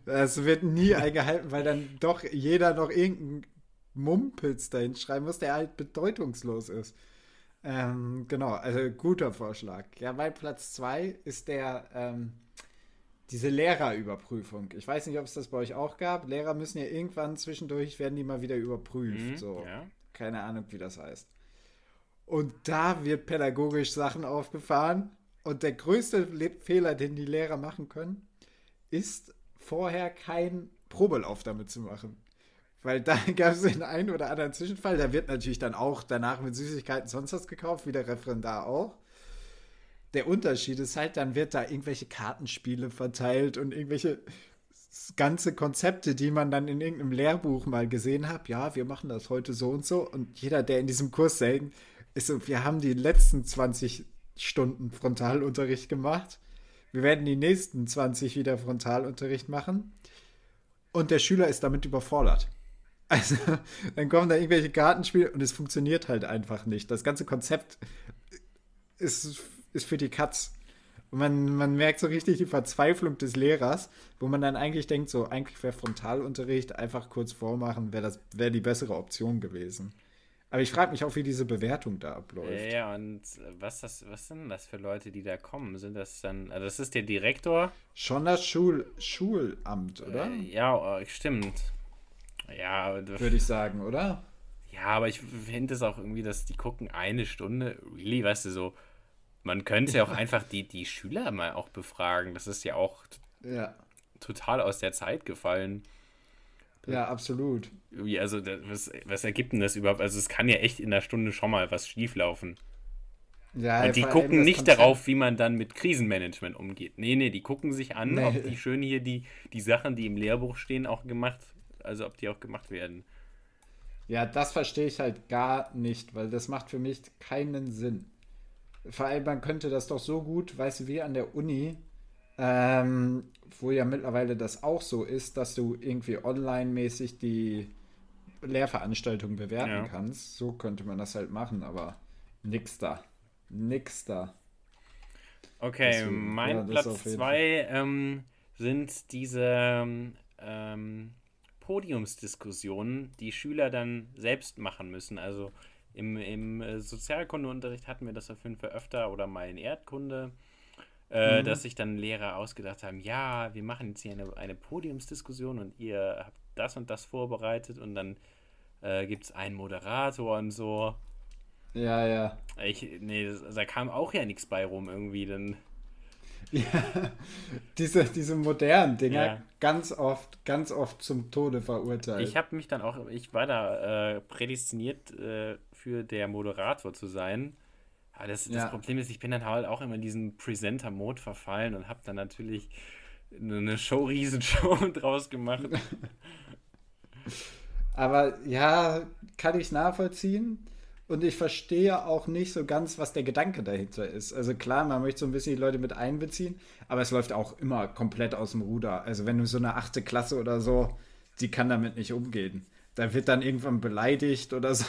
Das wird nie eingehalten, weil dann doch jeder noch irgendeinen Mumpitz dahin schreiben muss, der halt bedeutungslos ist. Ähm, genau, also guter Vorschlag. Ja, mein Platz 2 ist der, ähm, diese Lehrerüberprüfung. Ich weiß nicht, ob es das bei euch auch gab. Lehrer müssen ja irgendwann zwischendurch, werden die mal wieder überprüft. Mhm, so. ja. Keine Ahnung, wie das heißt. Und da wird pädagogisch Sachen aufgefahren. Und der größte Le Fehler, den die Lehrer machen können, ist vorher keinen Probelauf damit zu machen. Weil da gab es den einen oder anderen Zwischenfall. Da wird natürlich dann auch danach mit Süßigkeiten sonst was gekauft, wie der Referendar auch. Der Unterschied ist halt, dann wird da irgendwelche Kartenspiele verteilt und irgendwelche ganze Konzepte, die man dann in irgendeinem Lehrbuch mal gesehen hat. Ja, wir machen das heute so und so. Und jeder, der in diesem Kurs selten ist so, wir haben die letzten 20 Stunden Frontalunterricht gemacht. Wir werden die nächsten 20 wieder Frontalunterricht machen. Und der Schüler ist damit überfordert. Also, dann kommen da irgendwelche Kartenspiele und es funktioniert halt einfach nicht. Das ganze Konzept ist, ist für die Katz. Und man, man merkt so richtig die Verzweiflung des Lehrers, wo man dann eigentlich denkt, so eigentlich wäre Frontalunterricht einfach kurz vormachen, wäre das wäre die bessere Option gewesen. Aber ich frage mich auch, wie diese Bewertung da abläuft. Ja, und was, das, was sind das für Leute, die da kommen? Sind das dann, also das ist der Direktor? Schon das Schul Schulamt, oder? Äh, ja, oh, stimmt. Ja, Würde ich sagen, oder? ja, aber ich finde es auch irgendwie, dass die gucken eine Stunde, really, weißt du, so, man könnte ja auch einfach die, die Schüler mal auch befragen. Das ist ja auch Ja. total aus der Zeit gefallen. Ja, absolut. Wie, also, was, was ergibt denn das überhaupt? Also, es kann ja echt in einer Stunde schon mal was schieflaufen. Ja, Und die gucken nicht darauf, wie man dann mit Krisenmanagement umgeht. Nee, nee, die gucken sich an, Nee. ob die schön hier die, die Sachen, die im Lehrbuch stehen, auch gemacht, also ob die auch gemacht werden. Ja, das verstehe ich halt gar nicht, weil das macht für mich keinen Sinn. Vor allem, man könnte das doch so gut, weißt du, wie an der Uni, ähm, wo ja mittlerweile das auch so ist, dass du irgendwie online-mäßig die Lehrveranstaltung bewerten Ja. kannst. So könnte man das halt machen, aber nix da. Nix da. Okay, Deswegen, mein ja, Platz auf jeden zwei ähm, sind diese ähm, Podiumsdiskussionen, die Schüler dann selbst machen müssen. Also im, im äh, Sozialkundeunterricht hatten wir das auf jeden Fall öfter oder mal in Erdkunde, äh, dass sich dann Lehrer ausgedacht haben, ja, wir machen jetzt hier eine, eine Podiumsdiskussion und ihr habt das und das vorbereitet und dann äh, gibt es einen Moderator und so. Ja, ja. Ich, nee, das, da kam auch ja nichts bei rum irgendwie, dann. Ja, diese, diese modernen Dinger Ja. ganz oft, ganz oft zum Tode verurteilt. Ich habe mich dann auch, ich war da äh, prädestiniert äh, für der Moderator zu sein. Aber das, das Ja. Problem ist, ich bin dann halt auch immer in diesen Presenter-Mode verfallen und habe dann natürlich eine Show, Riesenshow draus gemacht. Aber ja, kann ich nachvollziehen. und ich verstehe auch nicht so ganz, was der Gedanke dahinter ist. Also klar, man möchte so ein bisschen die Leute mit einbeziehen, aber es läuft auch immer komplett aus dem Ruder. Also wenn du so eine achte Klasse oder so, die kann damit nicht umgehen. Da wird dann irgendwann beleidigt oder so,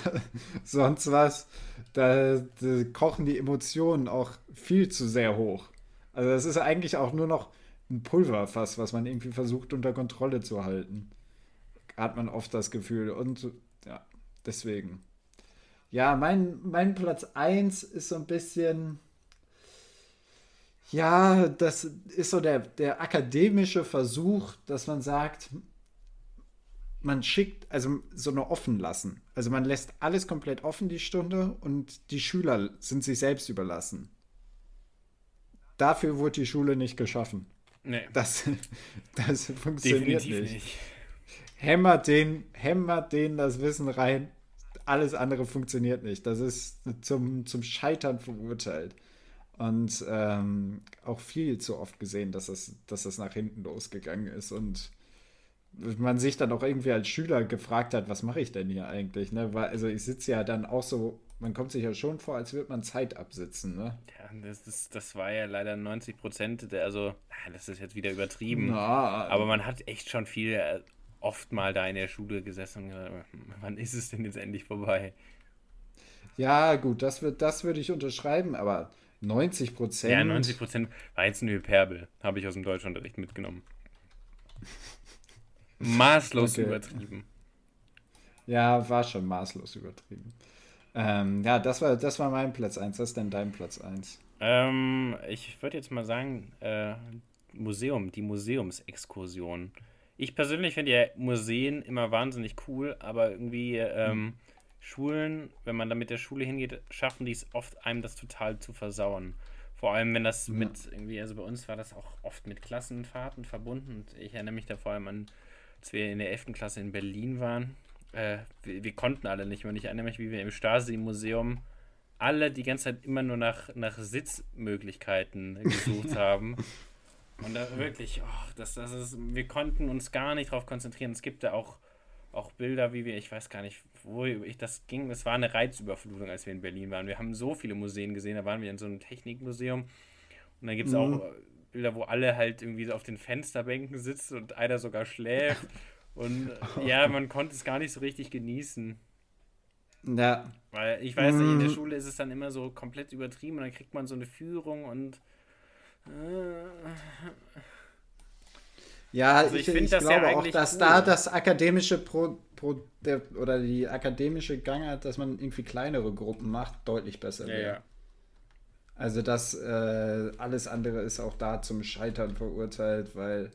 sonst was. Da, da kochen die Emotionen auch viel zu sehr hoch. Also das ist eigentlich auch nur noch ein Pulverfass, was man irgendwie versucht unter Kontrolle zu halten. Hat man oft das Gefühl. Und ja, deswegen. Ja, mein, mein Platz 1 ist so ein bisschen. Ja, das ist so der, der akademische Versuch, dass man sagt, man schickt, also so eine offen lassen. Also man lässt alles komplett offen die Stunde und die Schüler sind sich selbst überlassen. Dafür wurde die Schule nicht geschaffen. Nee. Das, das funktioniert Definitiv nicht. nicht. Hämmert den, hämmert denen das Wissen rein. Alles andere funktioniert nicht. Das ist zum, zum Scheitern verurteilt. Und ähm, auch viel zu oft gesehen, dass es, dass es nach hinten losgegangen ist. Und man sich dann auch irgendwie als Schüler gefragt hat, was mache ich denn hier eigentlich? Ne? Weil, also ich sitze ja dann auch so, man kommt sich ja schon vor, als würde man Zeit absitzen. Ne? Ja, das, ist, das war ja leider 90 Prozent, der, also, ah, das ist jetzt wieder übertrieben. Na, Aber man hat echt schon viel äh, oft mal da in der Schule gesessen und gesagt, wann ist es denn jetzt endlich vorbei? ja, gut, das, wird, das würde ich unterschreiben, aber 90 Prozent. Ja, 90 Prozent war jetzt eine Hyperbel, habe ich aus dem Deutschunterricht mitgenommen. Maßlos Okay. übertrieben. Ja, war schon maßlos übertrieben. Ähm, ja, das war, das war mein Platz 1. Was ist denn dein Platz 1? Ähm, ich würde jetzt mal sagen, äh, Museum, die Museumsexkursion. Ich persönlich finde ja Museen immer wahnsinnig cool, aber irgendwie ähm, Schulen, wenn man da mit der Schule hingeht, schaffen die es oft, einem das total zu versauen. Vor allem, wenn das mit irgendwie, also bei uns war das auch oft mit Klassenfahrten verbunden und ich erinnere mich da vor allem an, als wir in der 11. Klasse in Berlin waren. Äh, wir, wir konnten alle nicht mehr und ich erinnere mich, wie wir im Stasi-Museum alle die ganze Zeit immer nur nach, nach Sitzmöglichkeiten gesucht haben. Und da wirklich, oh, das, das ist, wir konnten uns gar nicht darauf konzentrieren. Es gibt da auch, auch Bilder, wie wir, ich weiß gar nicht, wo ich das ging. Es war eine Reizüberflutung, als wir in Berlin waren. Wir haben so viele Museen gesehen. Da waren wir in so einem Technikmuseum. Und dann gibt es auch äh, Bilder, wo alle halt irgendwie so auf den Fensterbänken sitzen und einer sogar schläft. Und äh, ja, man konnte es gar nicht so richtig genießen. Ja, Weil ich weiß nicht, in der Mm. Schule ist es dann immer so komplett übertrieben und dann kriegt man so eine Führung und. Äh, ja Also ich, ich ich glaube auch, dass cool. da das akademische Pro, Pro, der, oder die akademische Gangart, dass man irgendwie kleinere Gruppen macht, deutlich besser ja, wäre. ja. Also das äh, alles andere ist auch da zum Scheitern verurteilt, weil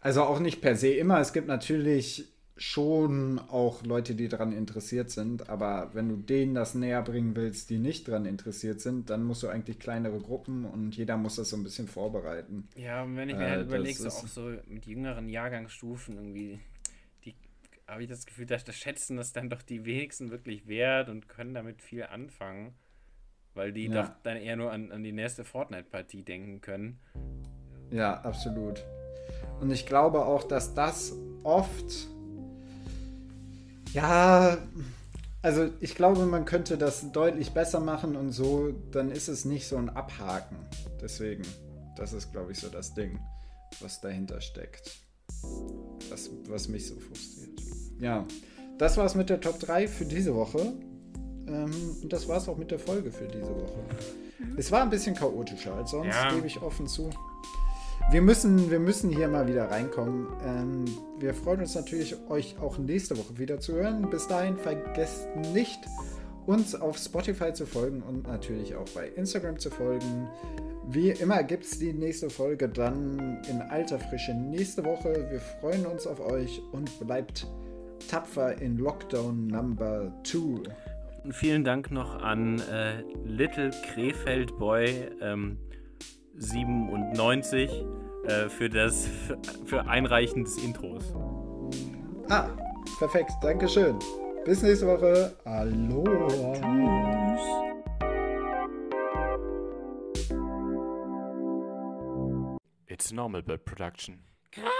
also auch nicht per se immer. Es gibt natürlich schon auch Leute, die daran interessiert sind, aber wenn du denen das näher bringen willst, die nicht daran interessiert sind, dann musst du eigentlich kleinere Gruppen und jeder muss das so ein bisschen vorbereiten. Ja, und wenn ich mir Äh, halt überlege, so auch so mit jüngeren Jahrgangsstufen irgendwie, die habe ich das Gefühl, dass das schätzen das dann doch die wenigsten wirklich wert und können damit viel anfangen, weil die Ja. doch dann eher nur an, an die nächste Fortnite-Partie denken können. Ja, absolut. Und ich glaube auch, dass das oft, ja, also ich glaube, man könnte das deutlich besser machen und so, dann ist es nicht so ein Abhaken. Deswegen, das ist, glaube ich, so das Ding, was dahinter steckt. Was, was mich so frustriert. Ja, das war's mit der Top 3 für diese Woche. Ähm, und das war's auch mit der Folge für diese Woche. Es war ein bisschen chaotischer als sonst, Ja. gebe ich offen zu. Wir müssen, wir müssen hier mal wieder reinkommen. Ähm, wir freuen uns natürlich, euch auch nächste Woche wieder zu hören. Bis dahin vergesst nicht, uns auf Spotify zu folgen und natürlich auch bei Instagram zu folgen. Wie immer gibt es die nächste Folge dann in alter Frische nächste Woche. Wir freuen uns auf euch und bleibt tapfer in Lockdown Number 2. Und vielen Dank noch an äh, Little Krefeld Boy ähm, 97 äh, für das für Einreichen des Intros. Ah, perfekt. Dankeschön. Bis nächste Woche. Aloha. It's a normal bird production. Krass.